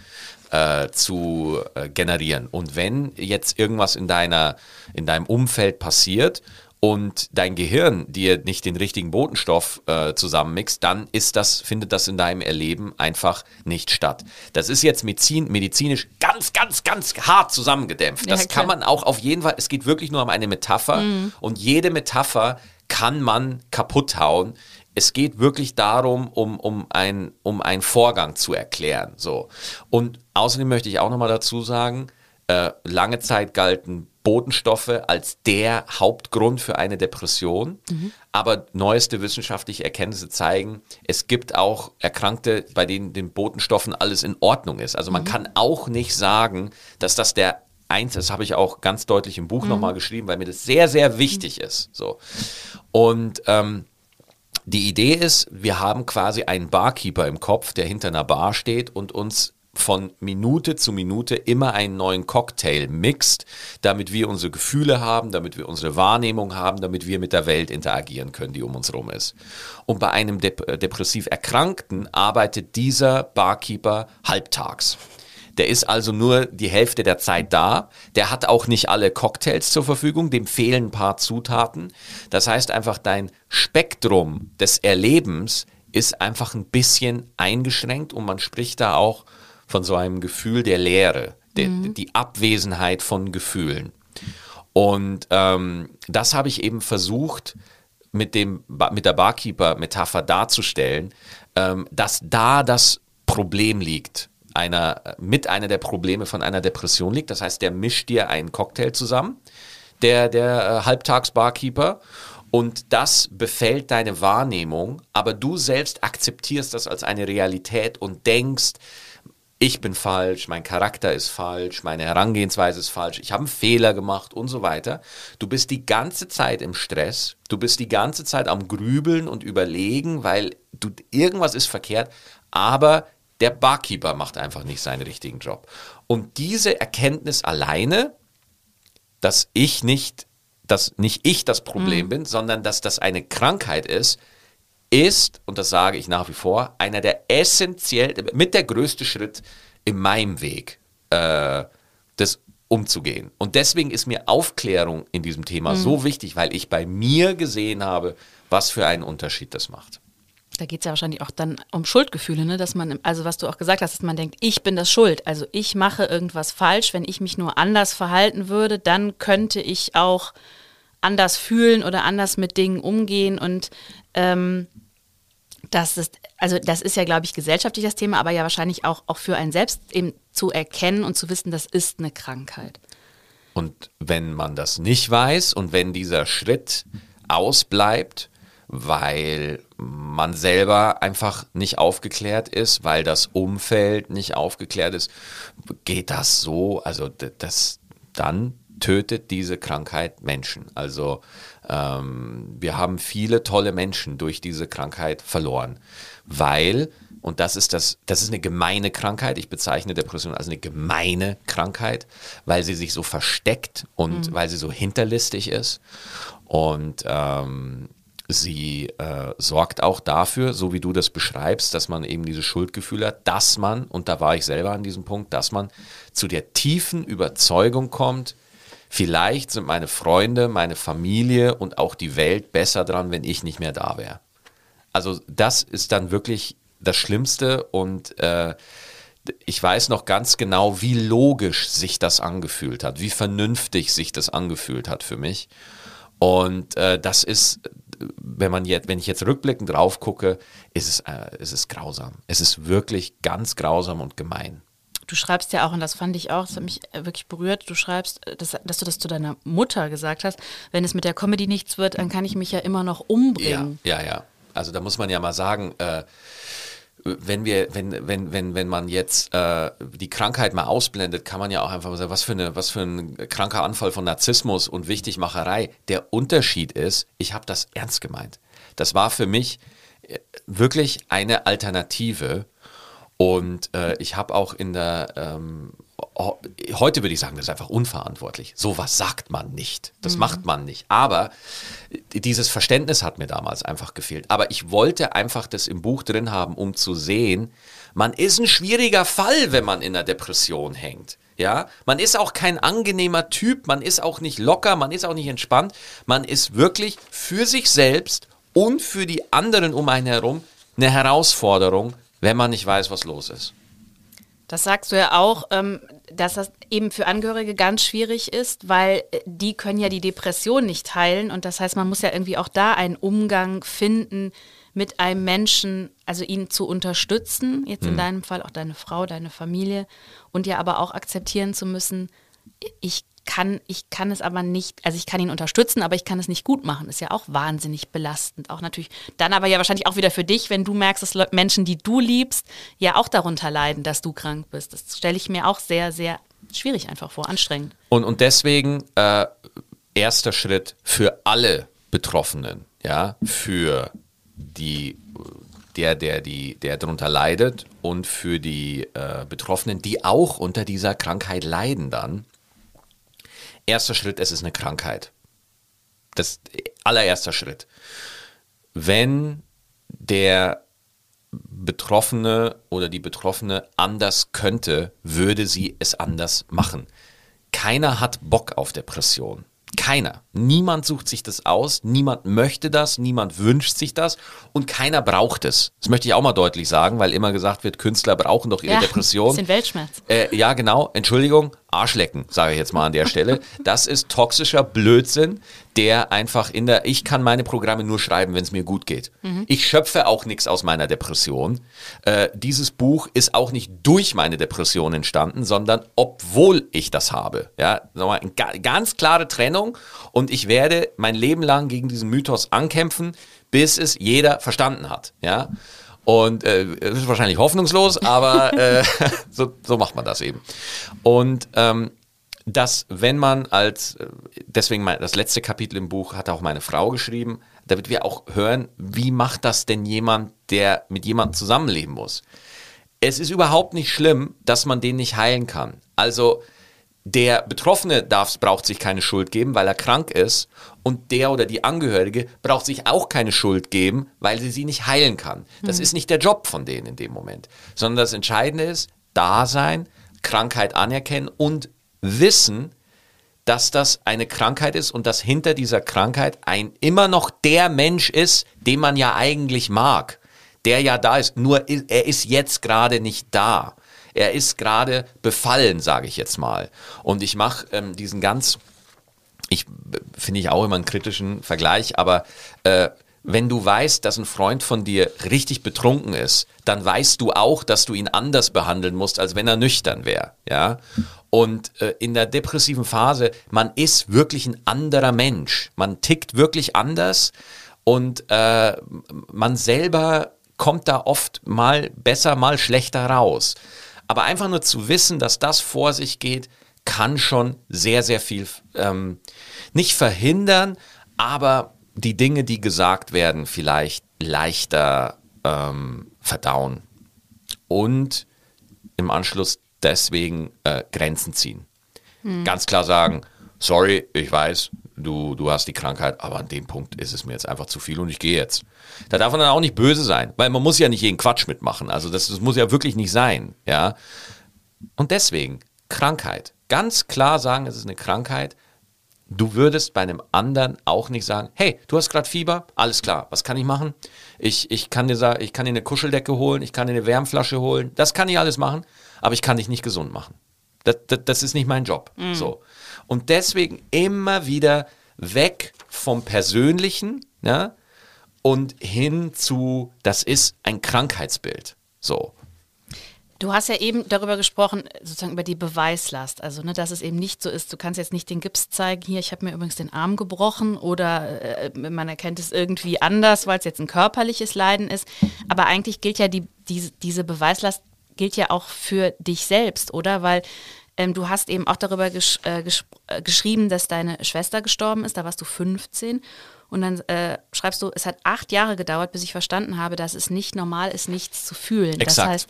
äh, zu äh, generieren. Und wenn jetzt irgendwas in deiner, in deinem Umfeld passiert und dein Gehirn dir nicht den richtigen Botenstoff äh, zusammenmixt, dann ist das, findet das in deinem Erleben einfach nicht statt. Das ist jetzt Medizin, medizinisch ganz, ganz, ganz hart zusammengedämpft. Das ja, kann man auch auf jeden Fall, es geht wirklich nur um eine Metapher mhm. und jede Metapher kann man kaputt hauen. Es geht wirklich darum, um, um, ein, um einen Vorgang zu erklären. So. Und außerdem möchte ich auch nochmal dazu sagen, äh, lange Zeit galten Botenstoffe als der Hauptgrund für eine Depression. Mhm. Aber neueste wissenschaftliche Erkenntnisse zeigen, es gibt auch Erkrankte, bei denen den Botenstoffen alles in Ordnung ist. Also man mhm. kann auch nicht sagen, dass das der eins, das habe ich auch ganz deutlich im Buch mhm. nochmal geschrieben, weil mir das sehr, sehr wichtig mhm. ist. So. Und ähm, die Idee ist, wir haben quasi einen Barkeeper im Kopf, der hinter einer Bar steht und uns von Minute zu Minute immer einen neuen Cocktail mixt, damit wir unsere Gefühle haben, damit wir unsere Wahrnehmung haben, damit wir mit der Welt interagieren können, die um uns herum ist. Und bei einem Dep depressiv Erkrankten arbeitet dieser Barkeeper halbtags. Der ist also nur die Hälfte der Zeit da. Der hat auch nicht alle Cocktails zur Verfügung. Dem fehlen ein paar Zutaten. Das heißt einfach, dein Spektrum des Erlebens ist einfach ein bisschen eingeschränkt und man spricht da auch von so einem Gefühl der Leere, der, mhm. die Abwesenheit von Gefühlen. Und ähm, das habe ich eben versucht, mit, dem, mit der Barkeeper-Metapher darzustellen, ähm, dass da das Problem liegt einer, mit einer der Probleme von einer Depression liegt. Das heißt, der mischt dir einen Cocktail zusammen, der, der äh, Halbtags-Barkeeper. Und das befällt deine Wahrnehmung, aber du selbst akzeptierst das als eine Realität und denkst, ich bin falsch, mein Charakter ist falsch, meine Herangehensweise ist falsch, ich habe einen Fehler gemacht und so weiter. Du bist die ganze Zeit im Stress, du bist die ganze Zeit am Grübeln und überlegen, weil du irgendwas ist verkehrt, aber der Barkeeper macht einfach nicht seinen richtigen Job. Und diese Erkenntnis alleine, dass ich nicht, dass nicht ich das Problem mhm. bin, sondern dass das eine Krankheit ist, ist, und das sage ich nach wie vor, einer der essentiell, mit der größte Schritt in meinem Weg, äh, das umzugehen. Und deswegen ist mir Aufklärung in diesem Thema mhm. so wichtig, weil ich bei mir gesehen habe, was für einen Unterschied das macht da geht es ja wahrscheinlich auch dann um Schuldgefühle, ne? dass man, also was du auch gesagt hast, dass man denkt, ich bin das schuld, also ich mache irgendwas falsch, wenn ich mich nur anders verhalten würde, dann könnte ich auch anders fühlen oder anders mit Dingen umgehen und ähm, das ist, also das ist ja, glaube ich, gesellschaftlich das Thema, aber ja wahrscheinlich auch, auch für einen selbst eben zu erkennen und zu wissen, das ist eine Krankheit. Und wenn man das nicht weiß und wenn dieser Schritt ausbleibt, weil man selber einfach nicht aufgeklärt ist, weil das Umfeld nicht aufgeklärt ist, geht das so, also das dann tötet diese Krankheit Menschen. Also ähm, wir haben viele tolle Menschen durch diese Krankheit verloren, weil und das ist das, das ist eine gemeine Krankheit. Ich bezeichne Depression als eine gemeine Krankheit, weil sie sich so versteckt und mhm. weil sie so hinterlistig ist. Und ähm, sie äh, sorgt auch dafür, so wie du das beschreibst, dass man eben diese Schuldgefühle hat, dass man, und da war ich selber an diesem Punkt, dass man zu der tiefen Überzeugung kommt, vielleicht sind meine Freunde, meine Familie und auch die Welt besser dran, wenn ich nicht mehr da wäre. Also das ist dann wirklich das Schlimmste und äh, ich weiß noch ganz genau, wie logisch sich das angefühlt hat, wie vernünftig sich das angefühlt hat für mich. Und äh, das ist wenn man jetzt, wenn ich jetzt rückblickend drauf gucke, ist es, äh, ist es grausam. Es ist wirklich ganz grausam und gemein. Du schreibst ja auch, und das fand ich auch, das hat mich äh, wirklich berührt, du schreibst, äh, dass, dass, du das zu deiner Mutter gesagt hast, wenn es mit der Comedy nichts wird, dann kann ich mich ja immer noch umbringen. Ja, ja, ja. Also da muss man ja mal sagen, äh, wenn wir, wenn, wenn, wenn, wenn man jetzt äh, die Krankheit mal ausblendet, kann man ja auch einfach mal sagen, was für, eine, was für ein kranker Anfall von Narzissmus und Wichtigmacherei. Der Unterschied ist, ich habe das ernst gemeint. Das war für mich äh, wirklich eine Alternative. Und äh, ich habe auch in der ähm, heute würde ich sagen, das ist einfach unverantwortlich. So was sagt man nicht. Das mhm. macht man nicht. Aber dieses Verständnis hat mir damals einfach gefehlt. Aber ich wollte einfach das im Buch drin haben, um zu sehen, man ist ein schwieriger Fall, wenn man in einer Depression hängt. Ja, man ist auch kein angenehmer Typ, man ist auch nicht locker, man ist auch nicht entspannt. Man ist wirklich für sich selbst und für die anderen um einen herum eine Herausforderung, wenn man nicht weiß, was los ist. Das sagst du ja auch, ähm, dass das eben für Angehörige ganz schwierig ist, weil äh, die können ja die Depression nicht heilen. Und das heißt, man muss ja irgendwie auch da einen Umgang finden mit einem Menschen, also ihn zu unterstützen, jetzt in mhm. deinem Fall auch deine Frau, deine Familie, und ja aber auch akzeptieren zu müssen, ich kann, ich kann es aber nicht, also ich kann ihn unterstützen, aber ich kann es nicht gut machen. Ist ja auch wahnsinnig belastend. Auch natürlich, dann aber ja wahrscheinlich auch wieder für dich, wenn du merkst, dass Menschen, die du liebst, ja auch darunter leiden, dass du krank bist. Das stelle ich mir auch sehr, sehr schwierig einfach vor, anstrengend. Und, und deswegen äh, erster Schritt für alle Betroffenen, ja, für die der, der, die, der darunter leidet und für die äh, Betroffenen, die auch unter dieser Krankheit leiden dann, Erster Schritt, es ist eine Krankheit. Das allererster Schritt. Wenn der Betroffene oder die Betroffene anders könnte, würde sie es anders machen. Keiner hat Bock auf Depression. Keiner. Niemand sucht sich das aus, niemand möchte das, niemand wünscht sich das und keiner braucht es. Das möchte ich auch mal deutlich sagen, weil immer gesagt wird, Künstler brauchen doch ihre ja, Depression. Bisschen Weltschmerz. Äh, ja, genau. Entschuldigung, Arschlecken, sage ich jetzt mal an der Stelle. Das ist toxischer Blödsinn, der einfach in der, ich kann meine Programme nur schreiben, wenn es mir gut geht. Mhm. Ich schöpfe auch nichts aus meiner Depression. Äh, dieses Buch ist auch nicht durch meine Depression entstanden, sondern obwohl ich das habe. Ja, nochmal eine ganz klare Trennung und ich werde mein Leben lang gegen diesen Mythos ankämpfen, bis es jeder verstanden hat. Ja. Und äh, es ist wahrscheinlich hoffnungslos, aber äh, so, so macht man das eben. Und ähm, dass wenn man als, äh, deswegen mein, das letzte Kapitel im Buch hat auch meine Frau geschrieben, damit wir auch hören, wie macht das denn jemand, der mit jemandem zusammenleben muss. Es ist überhaupt nicht schlimm, dass man den nicht heilen kann. Also der Betroffene darf, braucht sich keine Schuld geben, weil er krank ist. Und der oder die Angehörige braucht sich auch keine Schuld geben, weil sie sie nicht heilen kann. Das mhm. ist nicht der Job von denen in dem Moment. Sondern das Entscheidende ist, da sein, Krankheit anerkennen und wissen, dass das eine Krankheit ist und dass hinter dieser Krankheit ein immer noch der Mensch ist, den man ja eigentlich mag. Der ja da ist. Nur er ist jetzt gerade nicht da er ist gerade befallen, sage ich jetzt mal. Und ich mache ähm, diesen ganz, ich finde ich auch immer einen kritischen Vergleich, aber äh, wenn du weißt, dass ein Freund von dir richtig betrunken ist, dann weißt du auch, dass du ihn anders behandeln musst, als wenn er nüchtern wäre. Ja? Und äh, in der depressiven Phase, man ist wirklich ein anderer Mensch. Man tickt wirklich anders und äh, man selber kommt da oft mal besser, mal schlechter raus. Aber einfach nur zu wissen, dass das vor sich geht, kann schon sehr, sehr viel ähm, nicht verhindern, aber die Dinge, die gesagt werden, vielleicht leichter ähm, verdauen. Und im Anschluss deswegen äh, Grenzen ziehen. Hm. Ganz klar sagen, sorry, ich weiß, du, du hast die Krankheit, aber an dem Punkt ist es mir jetzt einfach zu viel und ich gehe jetzt. Da darf man dann auch nicht böse sein, weil man muss ja nicht jeden Quatsch mitmachen. Also das, das muss ja wirklich nicht sein, ja. Und deswegen, Krankheit. Ganz klar sagen, es ist eine Krankheit. Du würdest bei einem anderen auch nicht sagen, hey, du hast gerade Fieber, alles klar, was kann ich machen? Ich, ich, kann dir sagen, ich kann dir eine Kuscheldecke holen, ich kann dir eine Wärmflasche holen, das kann ich alles machen, aber ich kann dich nicht gesund machen. Das, das, das ist nicht mein Job. Mhm. So. Und deswegen immer wieder weg vom Persönlichen ja, und hin zu, das ist ein Krankheitsbild. So. Du hast ja eben darüber gesprochen, sozusagen über die Beweislast. Also, ne, dass es eben nicht so ist, du kannst jetzt nicht den Gips zeigen, hier, ich habe mir übrigens den Arm gebrochen oder äh, man erkennt es irgendwie anders, weil es jetzt ein körperliches Leiden ist. Aber eigentlich gilt ja die, die, diese Beweislast gilt ja auch für dich selbst, oder? Weil ähm, du hast eben auch darüber gesch äh, gesch äh, geschrieben, dass deine Schwester gestorben ist, da warst du 15. Und dann äh, schreibst du, es hat acht Jahre gedauert, bis ich verstanden habe, dass es nicht normal ist, nichts zu fühlen. Exakt. Das heißt,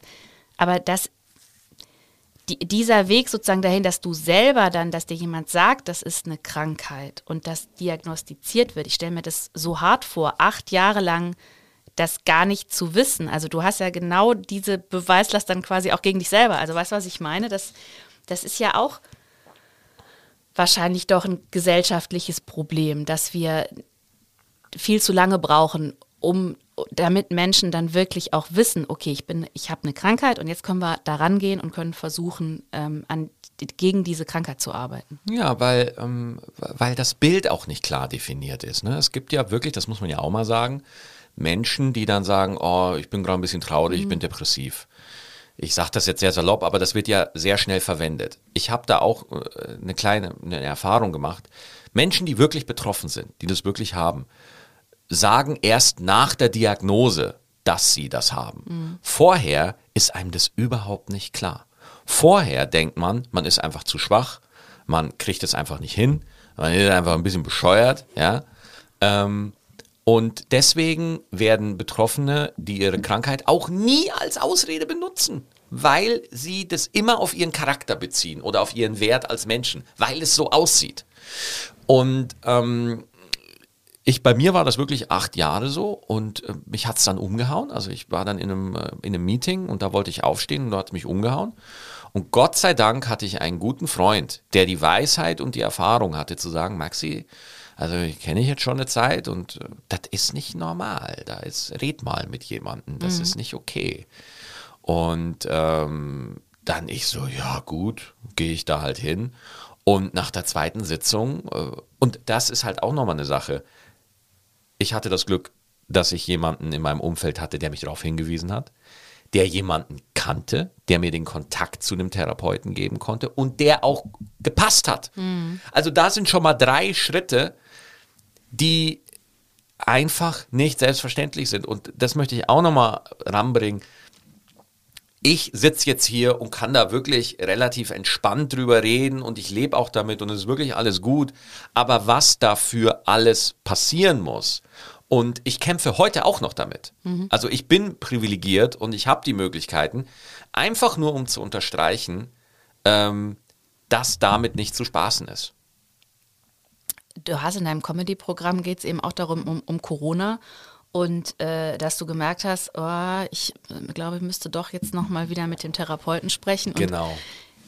aber das, die, dieser Weg sozusagen dahin, dass du selber dann, dass dir jemand sagt, das ist eine Krankheit und das diagnostiziert wird. Ich stelle mir das so hart vor, acht Jahre lang das gar nicht zu wissen. Also du hast ja genau diese Beweislast dann quasi auch gegen dich selber. Also weißt du, was ich meine? Das, das ist ja auch wahrscheinlich doch ein gesellschaftliches Problem, dass wir viel zu lange brauchen, um damit Menschen dann wirklich auch wissen, okay, ich bin, ich habe eine Krankheit und jetzt können wir da rangehen und können versuchen, ähm, an, gegen diese Krankheit zu arbeiten. Ja, weil, ähm, weil das Bild auch nicht klar definiert ist. Ne? Es gibt ja wirklich, das muss man ja auch mal sagen, Menschen, die dann sagen, oh, ich bin gerade ein bisschen traurig, mhm. ich bin depressiv. Ich sage das jetzt sehr salopp, aber das wird ja sehr schnell verwendet. Ich habe da auch äh, eine kleine eine Erfahrung gemacht. Menschen, die wirklich betroffen sind, die das wirklich haben, sagen erst nach der Diagnose, dass sie das haben. Mhm. Vorher ist einem das überhaupt nicht klar. Vorher denkt man, man ist einfach zu schwach, man kriegt es einfach nicht hin, man ist einfach ein bisschen bescheuert, ja. Ähm, und deswegen werden Betroffene, die ihre Krankheit auch nie als Ausrede benutzen, weil sie das immer auf ihren Charakter beziehen oder auf ihren Wert als Menschen, weil es so aussieht. Und ähm, ich, bei mir war das wirklich acht Jahre so und äh, mich hat es dann umgehauen. Also ich war dann in einem, äh, in einem Meeting und da wollte ich aufstehen und da hat mich umgehauen. Und Gott sei Dank hatte ich einen guten Freund, der die Weisheit und die Erfahrung hatte zu sagen, Maxi, also ich kenne ich jetzt schon eine Zeit und äh, das ist nicht normal. Da ist, red mal mit jemandem, das mhm. ist nicht okay. Und ähm, dann ich so, ja gut, gehe ich da halt hin. Und nach der zweiten Sitzung, äh, und das ist halt auch nochmal eine Sache, ich hatte das Glück, dass ich jemanden in meinem Umfeld hatte, der mich darauf hingewiesen hat, der jemanden kannte, der mir den Kontakt zu einem Therapeuten geben konnte und der auch gepasst hat. Mhm. Also da sind schon mal drei Schritte, die einfach nicht selbstverständlich sind. Und das möchte ich auch nochmal ranbringen. Ich sitze jetzt hier und kann da wirklich relativ entspannt drüber reden und ich lebe auch damit und es ist wirklich alles gut. Aber was dafür alles passieren muss, und ich kämpfe heute auch noch damit. Mhm. Also ich bin privilegiert und ich habe die Möglichkeiten, einfach nur um zu unterstreichen, ähm, dass damit nicht zu spaßen ist. Du hast in deinem Comedy-Programm geht es eben auch darum, um, um Corona und äh, dass du gemerkt hast, oh, ich äh, glaube, ich müsste doch jetzt nochmal wieder mit dem Therapeuten sprechen. Und genau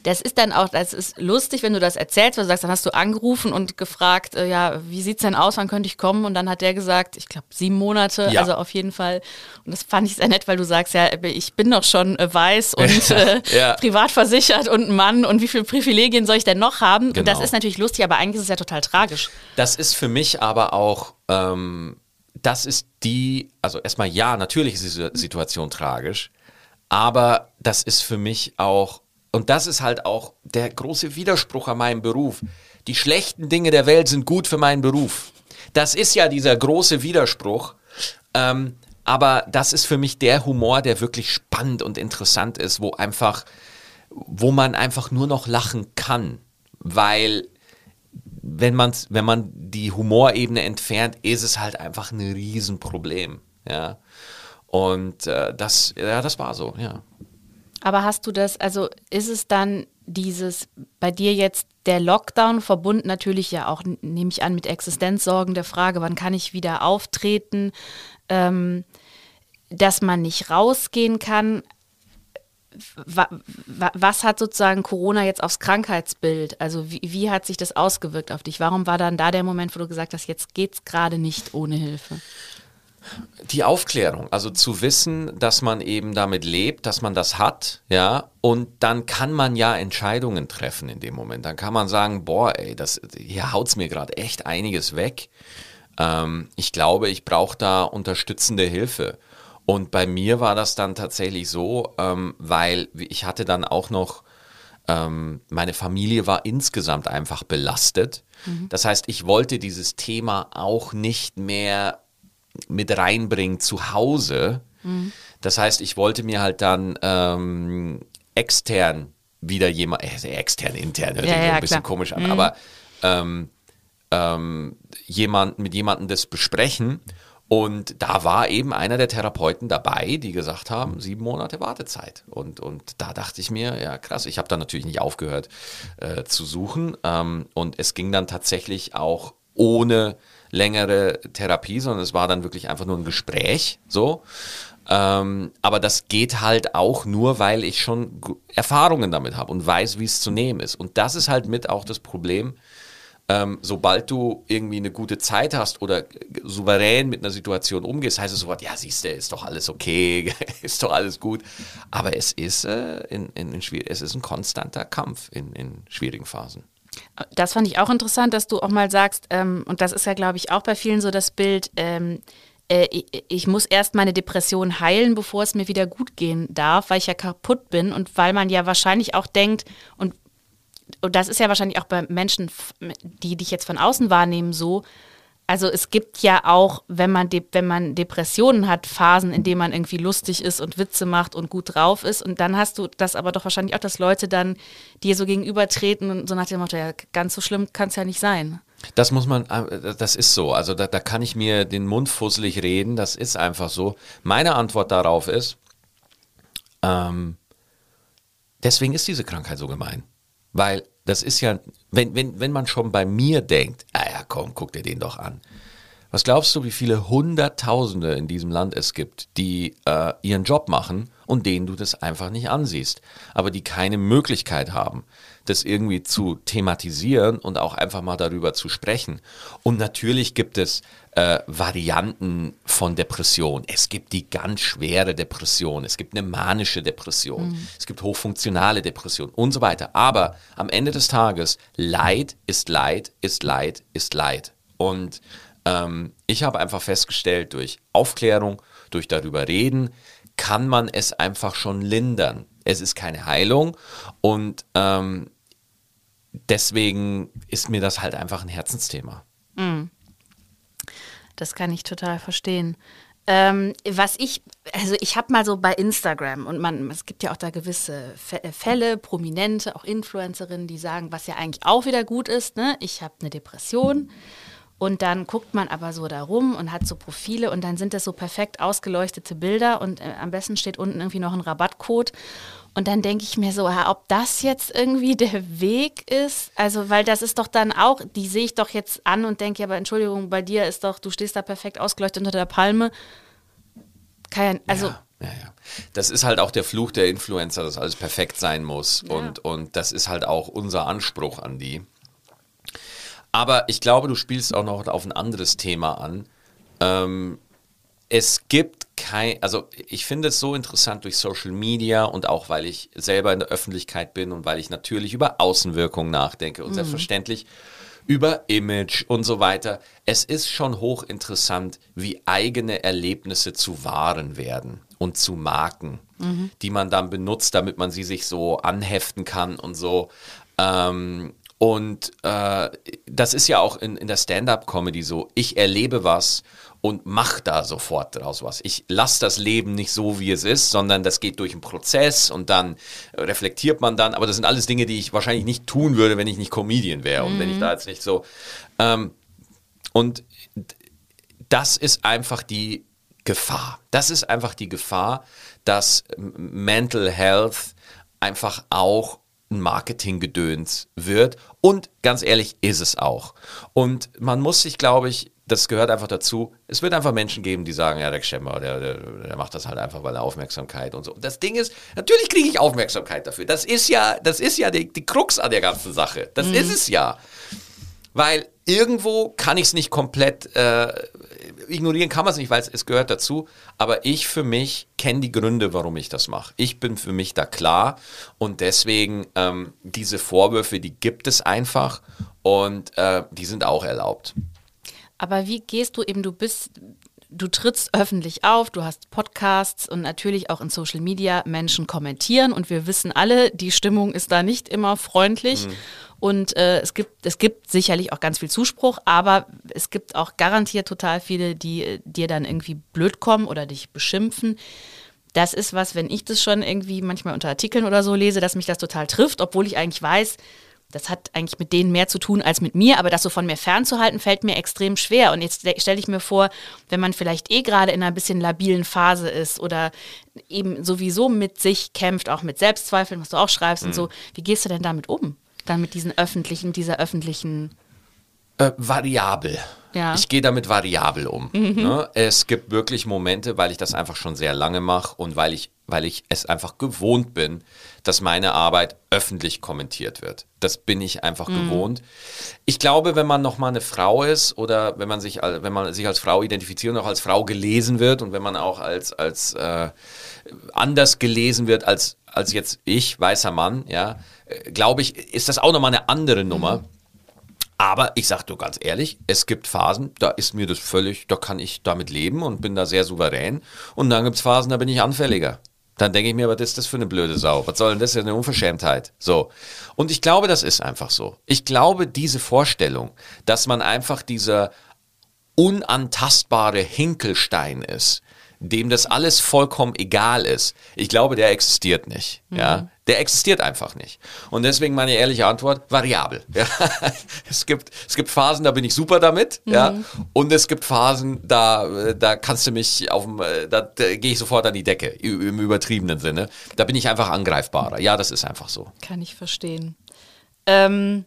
das ist dann auch, das ist lustig, wenn du das erzählst, weil du sagst, dann hast du angerufen und gefragt, äh, ja, wie sieht's denn aus, wann könnte ich kommen? Und dann hat der gesagt, ich glaube sieben Monate, ja. also auf jeden Fall. Und das fand ich sehr nett, weil du sagst, ja, ich bin doch schon äh, weiß und äh, ja. privat versichert und ein Mann und wie viele Privilegien soll ich denn noch haben? Genau. Und das ist natürlich lustig, aber eigentlich ist es ja total tragisch. Das ist für mich aber auch, ähm, das ist die, also erstmal ja, natürlich ist die Situation tragisch, aber das ist für mich auch und das ist halt auch der große Widerspruch an meinem Beruf. Die schlechten Dinge der Welt sind gut für meinen Beruf. Das ist ja dieser große Widerspruch. Ähm, aber das ist für mich der Humor, der wirklich spannend und interessant ist, wo einfach, wo man einfach nur noch lachen kann. Weil wenn, man's, wenn man die Humorebene entfernt, ist es halt einfach ein Riesenproblem. Ja. Und äh, das, ja, das war so, ja. Aber hast du das, also ist es dann dieses, bei dir jetzt der Lockdown verbunden natürlich ja auch, nehme ich an, mit Existenzsorgen der Frage, wann kann ich wieder auftreten, ähm, dass man nicht rausgehen kann. Was hat sozusagen Corona jetzt aufs Krankheitsbild? Also wie, wie hat sich das ausgewirkt auf dich? Warum war dann da der Moment, wo du gesagt hast, jetzt geht es gerade nicht ohne Hilfe? Die Aufklärung, also zu wissen, dass man eben damit lebt, dass man das hat, ja, und dann kann man ja Entscheidungen treffen in dem Moment. Dann kann man sagen, boah, ey, das, hier haut's mir gerade echt einiges weg. Ähm, ich glaube, ich brauche da unterstützende Hilfe. Und bei mir war das dann tatsächlich so, ähm, weil ich hatte dann auch noch, ähm, meine Familie war insgesamt einfach belastet. Mhm. Das heißt, ich wollte dieses Thema auch nicht mehr mit reinbringen zu Hause. Mhm. Das heißt, ich wollte mir halt dann ähm, extern wieder jemand, äh, extern, intern, hört ja, ja, ein bisschen klar. komisch an, mhm. aber ähm, ähm, jemand, mit jemandem das besprechen. Und da war eben einer der Therapeuten dabei, die gesagt haben, sieben Monate Wartezeit. Und, und da dachte ich mir, ja krass, ich habe dann natürlich nicht aufgehört äh, zu suchen. Ähm, und es ging dann tatsächlich auch ohne längere Therapie, sondern es war dann wirklich einfach nur ein Gespräch. So. Ähm, aber das geht halt auch nur, weil ich schon Erfahrungen damit habe und weiß, wie es zu nehmen ist. Und das ist halt mit auch das Problem. Ähm, sobald du irgendwie eine gute Zeit hast oder souverän mit einer Situation umgehst, heißt es sofort, ja, siehst du, ist doch alles okay, ist doch alles gut. Aber es ist, äh, in, in, in es ist ein konstanter Kampf in, in schwierigen Phasen. Das fand ich auch interessant, dass du auch mal sagst, ähm, und das ist ja, glaube ich, auch bei vielen so das Bild, ähm, äh, ich, ich, muss erst meine Depression heilen, bevor es mir wieder gut gehen darf, weil ich ja kaputt bin und weil man ja wahrscheinlich auch denkt, und, und das ist ja wahrscheinlich auch bei Menschen, die dich jetzt von außen wahrnehmen, so, also es gibt ja auch, wenn man, wenn man Depressionen hat, Phasen, in denen man irgendwie lustig ist und Witze macht und gut drauf ist. Und dann hast du das aber doch wahrscheinlich auch, dass Leute dann dir so gegenübertreten und so nach dem Motto, ja, ganz so schlimm kann es ja nicht sein. Das muss man, äh, das ist so. Also da, da kann ich mir den Mund fusselig reden. Das ist einfach so. Meine Antwort darauf ist, ähm, deswegen ist diese Krankheit so gemein. Weil das ist ja, wenn, wenn, wenn man schon bei mir denkt, ja, komm, guck dir den doch an. Was glaubst du, wie viele Hunderttausende in diesem Land es gibt, die äh, ihren Job machen und denen du das einfach nicht ansiehst, aber die keine Möglichkeit haben, das irgendwie zu thematisieren und auch einfach mal darüber zu sprechen. Und natürlich gibt es äh, Varianten von Depression. Es gibt die ganz schwere Depression, es gibt eine manische Depression, mhm. es gibt hochfunktionale Depression und so weiter. Aber am Ende des Tages, Leid ist Leid, ist Leid, ist Leid. Und ähm, ich habe einfach festgestellt, durch Aufklärung, durch darüber reden, kann man es einfach schon lindern. Es ist keine Heilung und ähm, deswegen ist mir das halt einfach ein Herzensthema. Mhm. Das kann ich total verstehen. Ähm, was ich, also ich habe mal so bei Instagram und man, es gibt ja auch da gewisse äh, Fälle, Prominente, auch Influencerinnen, die sagen, was ja eigentlich auch wieder gut ist, ne? Ich habe eine Depression und dann guckt man aber so da rum und hat so Profile und dann sind das so perfekt ausgeleuchtete Bilder und äh, am besten steht unten irgendwie noch ein Rabattcode und dann denke ich mir so, ob das jetzt irgendwie der Weg ist, also weil das ist doch dann auch, die sehe ich doch jetzt an und denke, aber Entschuldigung, bei dir ist doch, du stehst da perfekt ausgeleuchtet unter der Palme. Kein, also ja. Ja, ja. Das ist halt auch der Fluch der Influencer, dass alles perfekt sein muss. Ja. Und, und das ist halt auch unser Anspruch an die. Aber ich glaube, du spielst auch noch auf ein anderes Thema an. Ähm, es gibt kein, also ich finde es so interessant durch Social Media und auch weil ich selber in der Öffentlichkeit bin und weil ich natürlich über Außenwirkungen nachdenke und mhm. selbstverständlich über Image und so weiter. Es ist schon hochinteressant, wie eigene Erlebnisse zu Waren werden und zu Marken, mhm. die man dann benutzt, damit man sie sich so anheften kann und so. Ähm, und äh, das ist ja auch in, in der Stand-up-Comedy so. Ich erlebe was und mach da sofort draus was. Ich lasse das Leben nicht so, wie es ist, sondern das geht durch einen Prozess und dann reflektiert man dann. Aber das sind alles Dinge, die ich wahrscheinlich nicht tun würde, wenn ich nicht Comedian wäre mhm. und wenn ich da jetzt nicht so. Ähm, und das ist einfach die Gefahr. Das ist einfach die Gefahr, dass Mental Health einfach auch ein Marketinggedöns wird. Und ganz ehrlich, ist es auch. Und man muss sich, glaube ich, das gehört einfach dazu. Es wird einfach Menschen geben, die sagen, ja, der Schemmer, der, der, der macht das halt einfach, weil er Aufmerksamkeit und so. Das Ding ist, natürlich kriege ich Aufmerksamkeit dafür. Das ist ja, das ist ja die, die Krux an der ganzen Sache. Das mhm. ist es ja. Weil irgendwo kann ich es nicht komplett äh, ignorieren, kann man es nicht, weil es, gehört dazu. Aber ich für mich kenne die Gründe, warum ich das mache. Ich bin für mich da klar und deswegen ähm, diese Vorwürfe, die gibt es einfach und äh, die sind auch erlaubt. Aber wie gehst du eben, du bist du trittst öffentlich auf, du hast Podcasts und natürlich auch in Social Media Menschen kommentieren und wir wissen alle, die Stimmung ist da nicht immer freundlich. Mhm. Und äh, es, gibt, es gibt sicherlich auch ganz viel Zuspruch, aber es gibt auch garantiert total viele, die äh, dir dann irgendwie blöd kommen oder dich beschimpfen. Das ist was, wenn ich das schon irgendwie manchmal unter Artikeln oder so lese, dass mich das total trifft, obwohl ich eigentlich weiß, das hat eigentlich mit denen mehr zu tun als mit mir, aber das so von mir fernzuhalten, fällt mir extrem schwer. Und jetzt stelle ich mir vor, wenn man vielleicht eh gerade in einer bisschen labilen Phase ist oder eben sowieso mit sich kämpft, auch mit Selbstzweifeln, was du auch schreibst mhm. und so, wie gehst du denn damit um? Dann mit diesen öffentlichen, dieser öffentlichen äh, variabel. Ja. Ich gehe damit variabel um. Mhm. Ne? Es gibt wirklich Momente, weil ich das einfach schon sehr lange mache und weil ich, weil ich es einfach gewohnt bin, dass meine Arbeit öffentlich kommentiert wird. Das bin ich einfach mhm. gewohnt. Ich glaube, wenn man noch mal eine Frau ist oder wenn man sich, wenn man sich als Frau identifiziert und auch als Frau gelesen wird und wenn man auch als, als äh, anders gelesen wird als, als jetzt ich, weißer Mann, ja, äh, glaube ich, ist das auch nochmal eine andere Nummer. Mhm. Aber ich sage dir ganz ehrlich, es gibt Phasen, da ist mir das völlig, da kann ich damit leben und bin da sehr souverän. Und dann gibt es Phasen, da bin ich anfälliger. Dann denke ich mir, was ist das für eine blöde Sau? Was soll denn das? Ist eine Unverschämtheit. So. Und ich glaube, das ist einfach so. Ich glaube, diese Vorstellung, dass man einfach dieser unantastbare Hinkelstein ist, dem das alles vollkommen egal ist, ich glaube, der existiert nicht. Mhm. Ja? Der existiert einfach nicht. Und deswegen meine ehrliche Antwort, variabel. Ja? Es, gibt, es gibt Phasen, da bin ich super damit. Mhm. Ja? Und es gibt Phasen, da, da kannst du mich auf dem, da, da gehe ich sofort an die Decke, im übertriebenen Sinne. Da bin ich einfach angreifbarer. Ja, das ist einfach so. Kann ich verstehen. Ähm,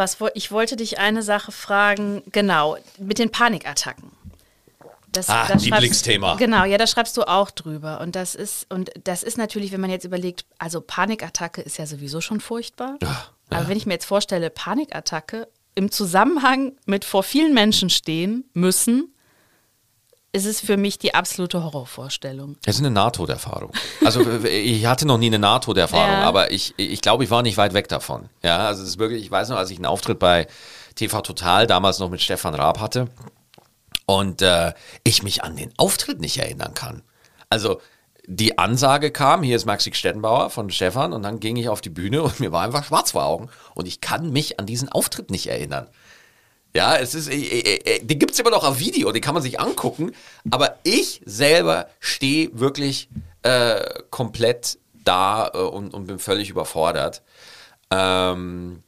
was, ich wollte dich eine Sache fragen, genau, mit den Panikattacken. Das, ah, das Lieblingsthema. Genau, ja, da schreibst du auch drüber. Und das ist, und das ist natürlich, wenn man jetzt überlegt, also Panikattacke ist ja sowieso schon furchtbar. Ja, ja. Aber wenn ich mir jetzt vorstelle, Panikattacke im Zusammenhang mit vor vielen Menschen stehen müssen, ist es für mich die absolute Horrorvorstellung. Es ist eine Nahtoderfahrung. Also ich hatte noch nie eine Nahtoderfahrung, ja. aber ich, ich glaube, ich war nicht weit weg davon. Ja, also es ist wirklich, ich weiß noch, als ich einen Auftritt bei TV Total damals noch mit Stefan Raab hatte, und äh, ich mich an den Auftritt nicht erinnern kann. Also die Ansage kam, hier ist Maxi Stettenbauer von Stefan und dann ging ich auf die Bühne und mir war einfach schwarz vor Augen und ich kann mich an diesen Auftritt nicht erinnern. Ja, es ist, äh, äh, äh den gibt es immer noch auf Video, den kann man sich angucken, aber ich selber stehe wirklich äh, komplett da äh, und, und, bin völlig überfordert. Ähm,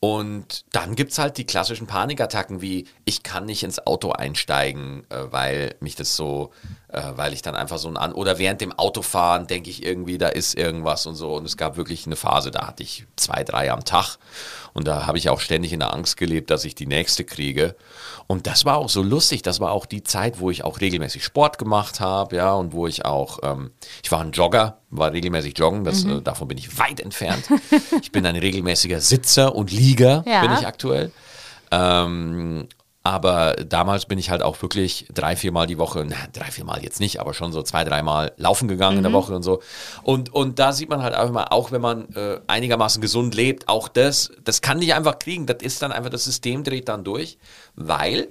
und dann gibt es halt die klassischen Panikattacken wie, ich kann nicht ins Auto einsteigen, äh, weil mich das so, äh, weil ich dann einfach so ein An... Oder während dem Autofahren denke ich irgendwie, da ist irgendwas und so. Und es gab wirklich eine Phase, da hatte ich zwei, drei am Tag. Und da habe ich auch ständig in der Angst gelebt, dass ich die nächste kriege. Und das war auch so lustig. Das war auch die Zeit, wo ich auch regelmäßig Sport gemacht habe, ja, und wo ich auch, ähm, ich war ein Jogger, war regelmäßig joggen, das, mhm. äh, davon bin ich weit entfernt. ich bin ein regelmäßiger Sitzer und Lieger, ja. bin ich aktuell. Ähm, aber damals bin ich halt auch wirklich drei, viermal die Woche, na, drei, viermal jetzt nicht, aber schon so zwei, dreimal laufen gegangen mhm. in der mhm. Woche und so. Und, und da sieht man halt auch immer, auch wenn man äh, einigermaßen gesund lebt, auch das, das kann nicht einfach kriegen. Das ist dann einfach, das System dreht dann durch, weil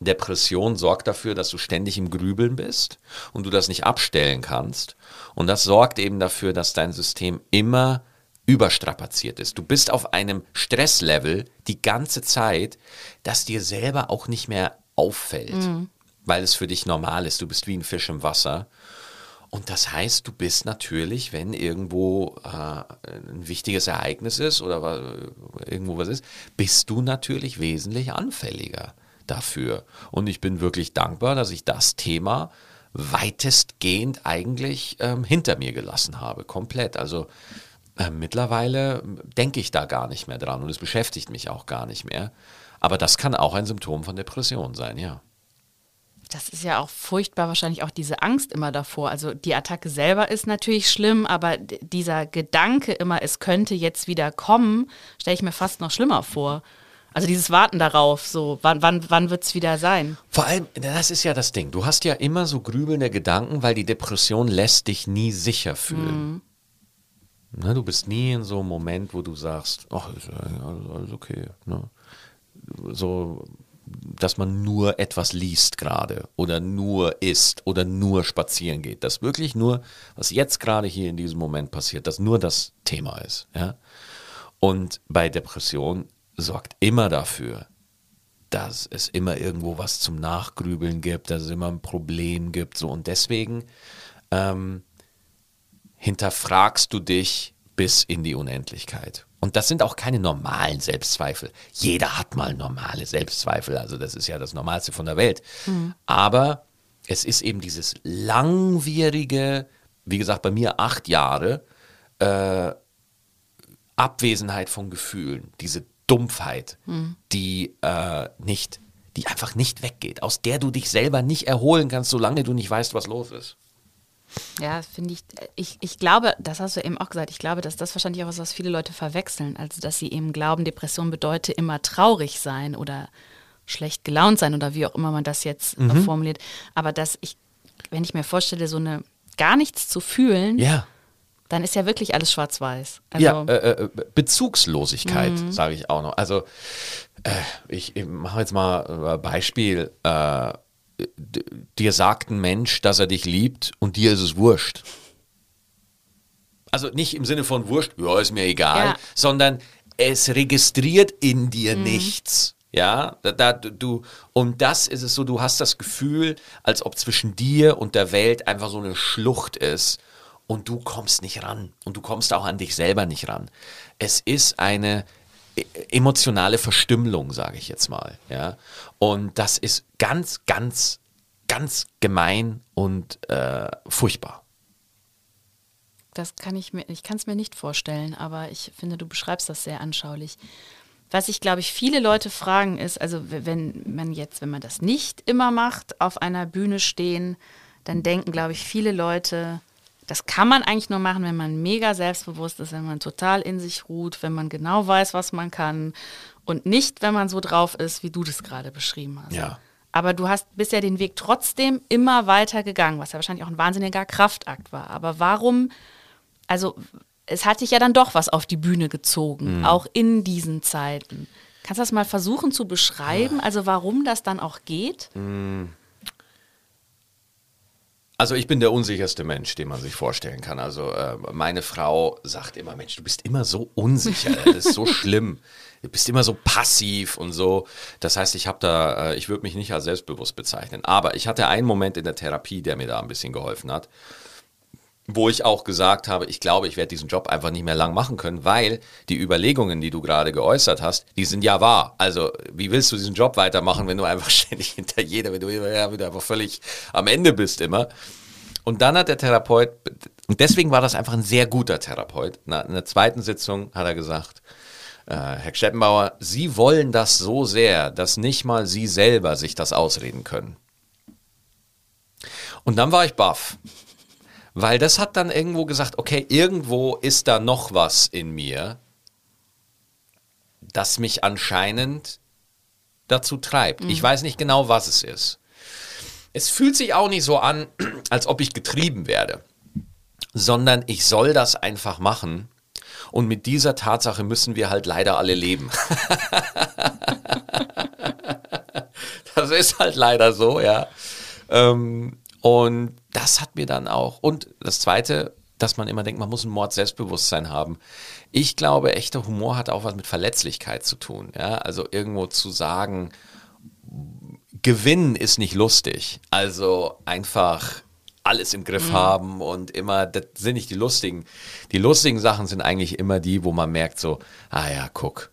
Depression sorgt dafür, dass du ständig im Grübeln bist und du das nicht abstellen kannst. Und das sorgt eben dafür, dass dein System immer überstrapaziert ist. Du bist auf einem Stresslevel die ganze Zeit, das dir selber auch nicht mehr auffällt, mhm. weil es für dich normal ist. Du bist wie ein Fisch im Wasser. Und das heißt, du bist natürlich, wenn irgendwo äh, ein wichtiges Ereignis ist oder irgendwo was ist, bist du natürlich wesentlich anfälliger dafür. Und ich bin wirklich dankbar, dass ich das Thema weitestgehend eigentlich ähm, hinter mir gelassen habe, komplett. Also äh, mittlerweile denke ich da gar nicht mehr dran und es beschäftigt mich auch gar nicht mehr. Aber das kann auch ein Symptom von Depression sein, ja. Das ist ja auch furchtbar, wahrscheinlich auch diese Angst immer davor. Also die Attacke selber ist natürlich schlimm, aber dieser Gedanke immer, es könnte jetzt wieder kommen, stelle ich mir fast noch schlimmer vor. Also dieses Warten darauf, so wann, wann, wann wird es wieder sein? Vor allem, das ist ja das Ding. Du hast ja immer so grübelnde Gedanken, weil die Depression lässt dich nie sicher fühlen. Mhm. Ne, du bist nie in so einem Moment, wo du sagst, ach, ist alles okay. Ne? So, dass man nur etwas liest gerade oder nur isst oder nur spazieren geht. Dass wirklich nur, was jetzt gerade hier in diesem Moment passiert, dass nur das Thema ist. Ja? Und bei Depression sorgt immer dafür, dass es immer irgendwo was zum Nachgrübeln gibt, dass es immer ein Problem gibt. So. Und deswegen ähm, hinterfragst du dich bis in die Unendlichkeit. Und das sind auch keine normalen Selbstzweifel. Jeder hat mal normale Selbstzweifel, also das ist ja das Normalste von der Welt. Mhm. Aber es ist eben dieses langwierige, wie gesagt, bei mir acht Jahre, äh, Abwesenheit von Gefühlen, diese Dumpfheit, mhm. die äh, nicht, die einfach nicht weggeht, aus der du dich selber nicht erholen kannst, solange du nicht weißt, was los ist. Ja, finde ich, ich, ich glaube, das hast du eben auch gesagt, ich glaube, dass das wahrscheinlich auch was, was viele Leute verwechseln. Also, dass sie eben glauben, Depression bedeutet immer traurig sein oder schlecht gelaunt sein oder wie auch immer man das jetzt mhm. formuliert. Aber dass ich, wenn ich mir vorstelle, so eine gar nichts zu fühlen, ja dann ist ja wirklich alles schwarz-weiß. Also ja, äh, äh, Bezugslosigkeit, mhm. sage ich auch noch. Also äh, ich, ich mache jetzt mal ein Beispiel. Äh, dir sagt ein Mensch, dass er dich liebt und dir ist es wurscht. Also nicht im Sinne von wurscht, ja, ist mir egal, ja. sondern es registriert in dir mhm. nichts. Ja, da, da, du, und das ist es so, du hast das Gefühl, als ob zwischen dir und der Welt einfach so eine Schlucht ist und du kommst nicht ran und du kommst auch an dich selber nicht ran. Es ist eine emotionale Verstümmelung, sage ich jetzt mal, ja. Und das ist ganz, ganz, ganz gemein und äh, furchtbar. Das kann ich mir, ich kann es mir nicht vorstellen, aber ich finde, du beschreibst das sehr anschaulich. Was ich glaube ich viele Leute fragen ist, also wenn man jetzt, wenn man das nicht immer macht, auf einer Bühne stehen, dann denken glaube ich viele Leute, das kann man eigentlich nur machen, wenn man mega selbstbewusst ist, wenn man total in sich ruht, wenn man genau weiß, was man kann und nicht, wenn man so drauf ist, wie du das gerade beschrieben hast. Ja. Aber du hast bisher den Weg trotzdem immer weiter gegangen, was ja wahrscheinlich auch ein wahnsinniger Kraftakt war. Aber warum, also es hat dich ja dann doch was auf die Bühne gezogen, mhm. auch in diesen Zeiten. Kannst du das mal versuchen zu beschreiben, also warum das dann auch geht? Mhm. Also ich bin der unsicherste Mensch, den man sich vorstellen kann. Also äh, meine Frau sagt immer, Mensch, du bist immer so unsicher, das ist so schlimm. Du bist immer so passiv und so. Das heißt, ich habe da, äh, ich würde mich nicht als selbstbewusst bezeichnen. Aber ich hatte einen Moment in der Therapie, der mir da ein bisschen geholfen hat wo ich auch gesagt habe, ich glaube, ich werde diesen Job einfach nicht mehr lang machen können, weil die Überlegungen, die du gerade geäußert hast, die sind ja wahr. Also, wie willst du diesen Job weitermachen, wenn du einfach ständig hinter jeder, wenn du, ja, wenn du einfach völlig am Ende bist immer. Und dann hat der Therapeut, und deswegen war das einfach ein sehr guter Therapeut, in der zweiten Sitzung hat er gesagt, äh, Herr Stettenbauer, Sie wollen das so sehr, dass nicht mal Sie selber sich das ausreden können. Und dann war ich baff. Weil das hat dann irgendwo gesagt, okay, irgendwo ist da noch was in mir, das mich anscheinend dazu treibt. Mhm. Ich weiß nicht genau, was es ist. Es fühlt sich auch nicht so an, als ob ich getrieben werde, sondern ich soll das einfach machen. Und mit dieser Tatsache müssen wir halt leider alle leben. das ist halt leider so, ja. Ähm, und das hat mir dann auch. Und das Zweite, dass man immer denkt, man muss ein Mord-Selbstbewusstsein haben. Ich glaube, echter Humor hat auch was mit Verletzlichkeit zu tun. Ja? Also irgendwo zu sagen, Gewinnen ist nicht lustig. Also einfach alles im Griff mhm. haben und immer, das sind nicht die lustigen. Die lustigen Sachen sind eigentlich immer die, wo man merkt so, ah ja, guck,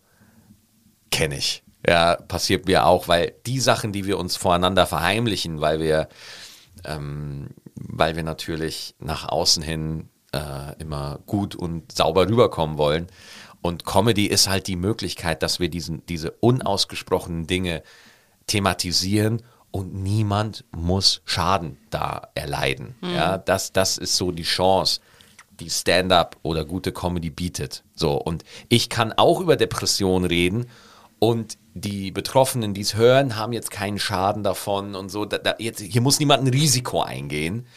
kenne ich. Ja, passiert mir auch, weil die Sachen, die wir uns voreinander verheimlichen, weil wir ähm, weil wir natürlich nach außen hin äh, immer gut und sauber rüberkommen wollen. Und Comedy ist halt die Möglichkeit, dass wir diesen, diese unausgesprochenen Dinge thematisieren und niemand muss Schaden da erleiden. Mhm. Ja, das, das ist so die Chance, die Stand-up oder gute Comedy bietet. So, und ich kann auch über Depressionen reden und die Betroffenen, die es hören, haben jetzt keinen Schaden davon und so. Da, da, jetzt, hier muss niemand ein Risiko eingehen.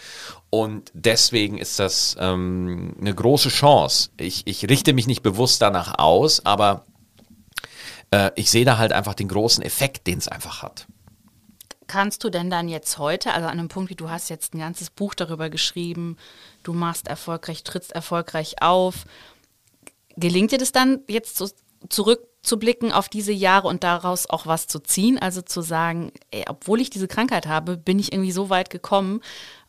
Und deswegen ist das ähm, eine große Chance. Ich, ich richte mich nicht bewusst danach aus, aber äh, ich sehe da halt einfach den großen Effekt, den es einfach hat. Kannst du denn dann jetzt heute, also an einem Punkt, wie du hast jetzt ein ganzes Buch darüber geschrieben, du machst erfolgreich, trittst erfolgreich auf, gelingt dir das dann jetzt so zurückzublicken auf diese Jahre und daraus auch was zu ziehen? Also zu sagen, ey, obwohl ich diese Krankheit habe, bin ich irgendwie so weit gekommen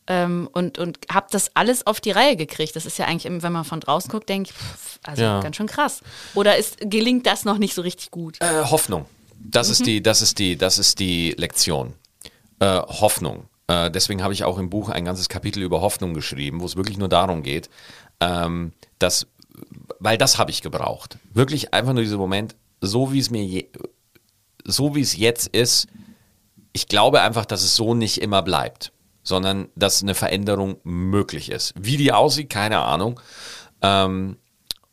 ähm, und, und habe das alles auf die Reihe gekriegt. Das ist ja eigentlich, wenn man von draußen guckt, denke ich, pff, also ja. ganz schön krass. Oder ist, gelingt das noch nicht so richtig gut? Äh, Hoffnung. Das mhm. ist die, das ist die, das ist die Lektion. Äh, Hoffnung. Äh, deswegen habe ich auch im Buch ein ganzes Kapitel über Hoffnung geschrieben, wo es wirklich nur darum geht, ähm, dass, weil das habe ich gebraucht. Wirklich einfach nur dieser Moment, so wie es mir, je, so wie es jetzt ist, ich glaube einfach, dass es so nicht immer bleibt, sondern dass eine Veränderung möglich ist. Wie die aussieht, keine Ahnung. Ähm,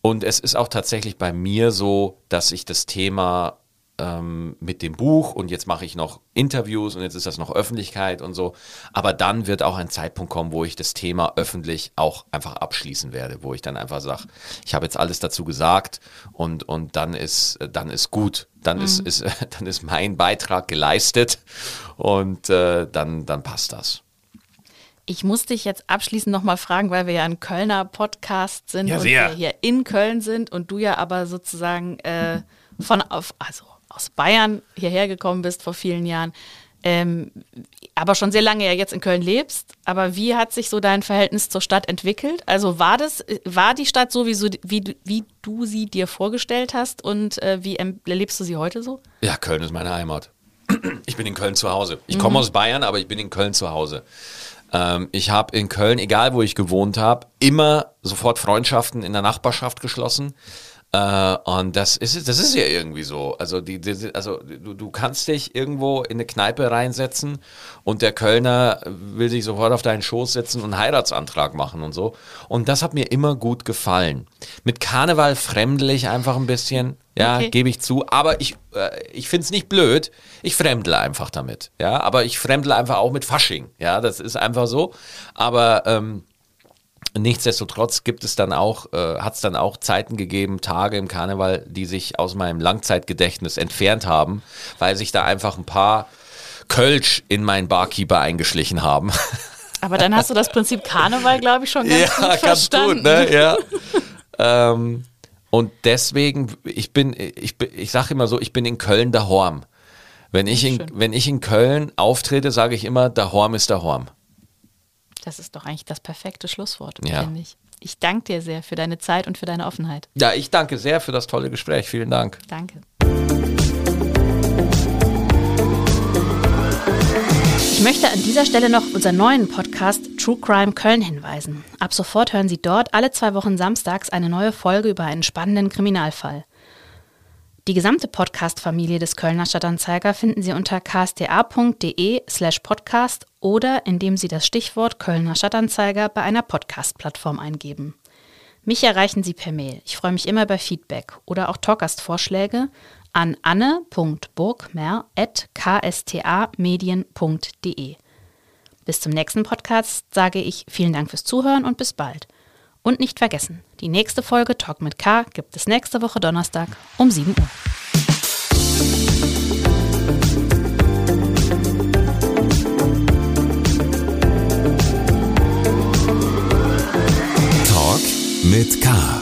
und es ist auch tatsächlich bei mir so, dass ich das Thema ähm, mit dem Buch und jetzt mache ich noch Interviews und jetzt ist das noch Öffentlichkeit und so. Aber dann wird auch ein Zeitpunkt kommen, wo ich das Thema öffentlich auch einfach abschließen werde, wo ich dann einfach sage, ich habe jetzt alles dazu gesagt und, und dann ist, dann ist gut. Dann, mhm. ist, ist, dann ist mein Beitrag geleistet und äh, dann, dann passt das. Ich muss dich jetzt abschließend nochmal fragen, weil wir ja ein Kölner Podcast sind ja, und wir hier in Köln sind und du ja aber sozusagen äh, von auf, also aus Bayern hierher gekommen bist vor vielen Jahren, ähm, aber schon sehr lange ja jetzt in Köln lebst. Aber wie hat sich so dein Verhältnis zur Stadt entwickelt? Also war das, war die Stadt so, wie, so, wie, wie du sie dir vorgestellt hast und äh, wie erlebst du sie heute so? Ja, Köln ist meine Heimat. Ich bin in Köln zu Hause. Ich komme mhm. aus Bayern, aber ich bin in Köln zu Hause. Ähm, ich habe in Köln, egal wo ich gewohnt habe, immer sofort Freundschaften in der Nachbarschaft geschlossen. Uh, und das ist, das ist ja irgendwie so. Also, die, die, also du, du kannst dich irgendwo in eine Kneipe reinsetzen und der Kölner will sich sofort auf deinen Schoß setzen und einen Heiratsantrag machen und so. Und das hat mir immer gut gefallen. Mit Karneval fremdel ich einfach ein bisschen, ja, okay. gebe ich zu. Aber ich, äh, ich finde es nicht blöd. Ich fremdle einfach damit, ja. Aber ich fremdle einfach auch mit Fasching, ja. Das ist einfach so. Aber ähm, Nichtsdestotrotz gibt es dann auch, äh, hat es dann auch Zeiten gegeben, Tage im Karneval, die sich aus meinem Langzeitgedächtnis entfernt haben, weil sich da einfach ein paar Kölsch in meinen Barkeeper eingeschlichen haben. Aber dann hast du das Prinzip Karneval, glaube ich, schon ganz ja, gut verstanden. Ganz gut, ne? Ja. ähm, und deswegen, ich bin, ich, ich sage immer so, ich bin in Köln der Horm. Wenn ich, in, wenn ich in Köln auftrete, sage ich immer, der Horm ist der Horm. Das ist doch eigentlich das perfekte Schlusswort, ja. finde ich. Ich danke dir sehr für deine Zeit und für deine Offenheit. Ja, ich danke sehr für das tolle Gespräch. Vielen Dank. Danke. Ich möchte an dieser Stelle noch unseren neuen Podcast True Crime Köln hinweisen. Ab sofort hören Sie dort alle zwei Wochen samstags eine neue Folge über einen spannenden Kriminalfall. Die gesamte Podcast-Familie des Kölner Stadtanzeiger finden Sie unter ksta.de slash podcast oder indem Sie das Stichwort Kölner Stadtanzeiger bei einer Podcast-Plattform eingeben. Mich erreichen Sie per Mail. Ich freue mich immer über Feedback oder auch Talkgast-Vorschläge an anne.burgmer.kstamedien.de. Bis zum nächsten Podcast sage ich vielen Dank fürs Zuhören und bis bald. Und nicht vergessen, die nächste Folge Talk mit K gibt es nächste Woche Donnerstag um 7 Uhr. mit K.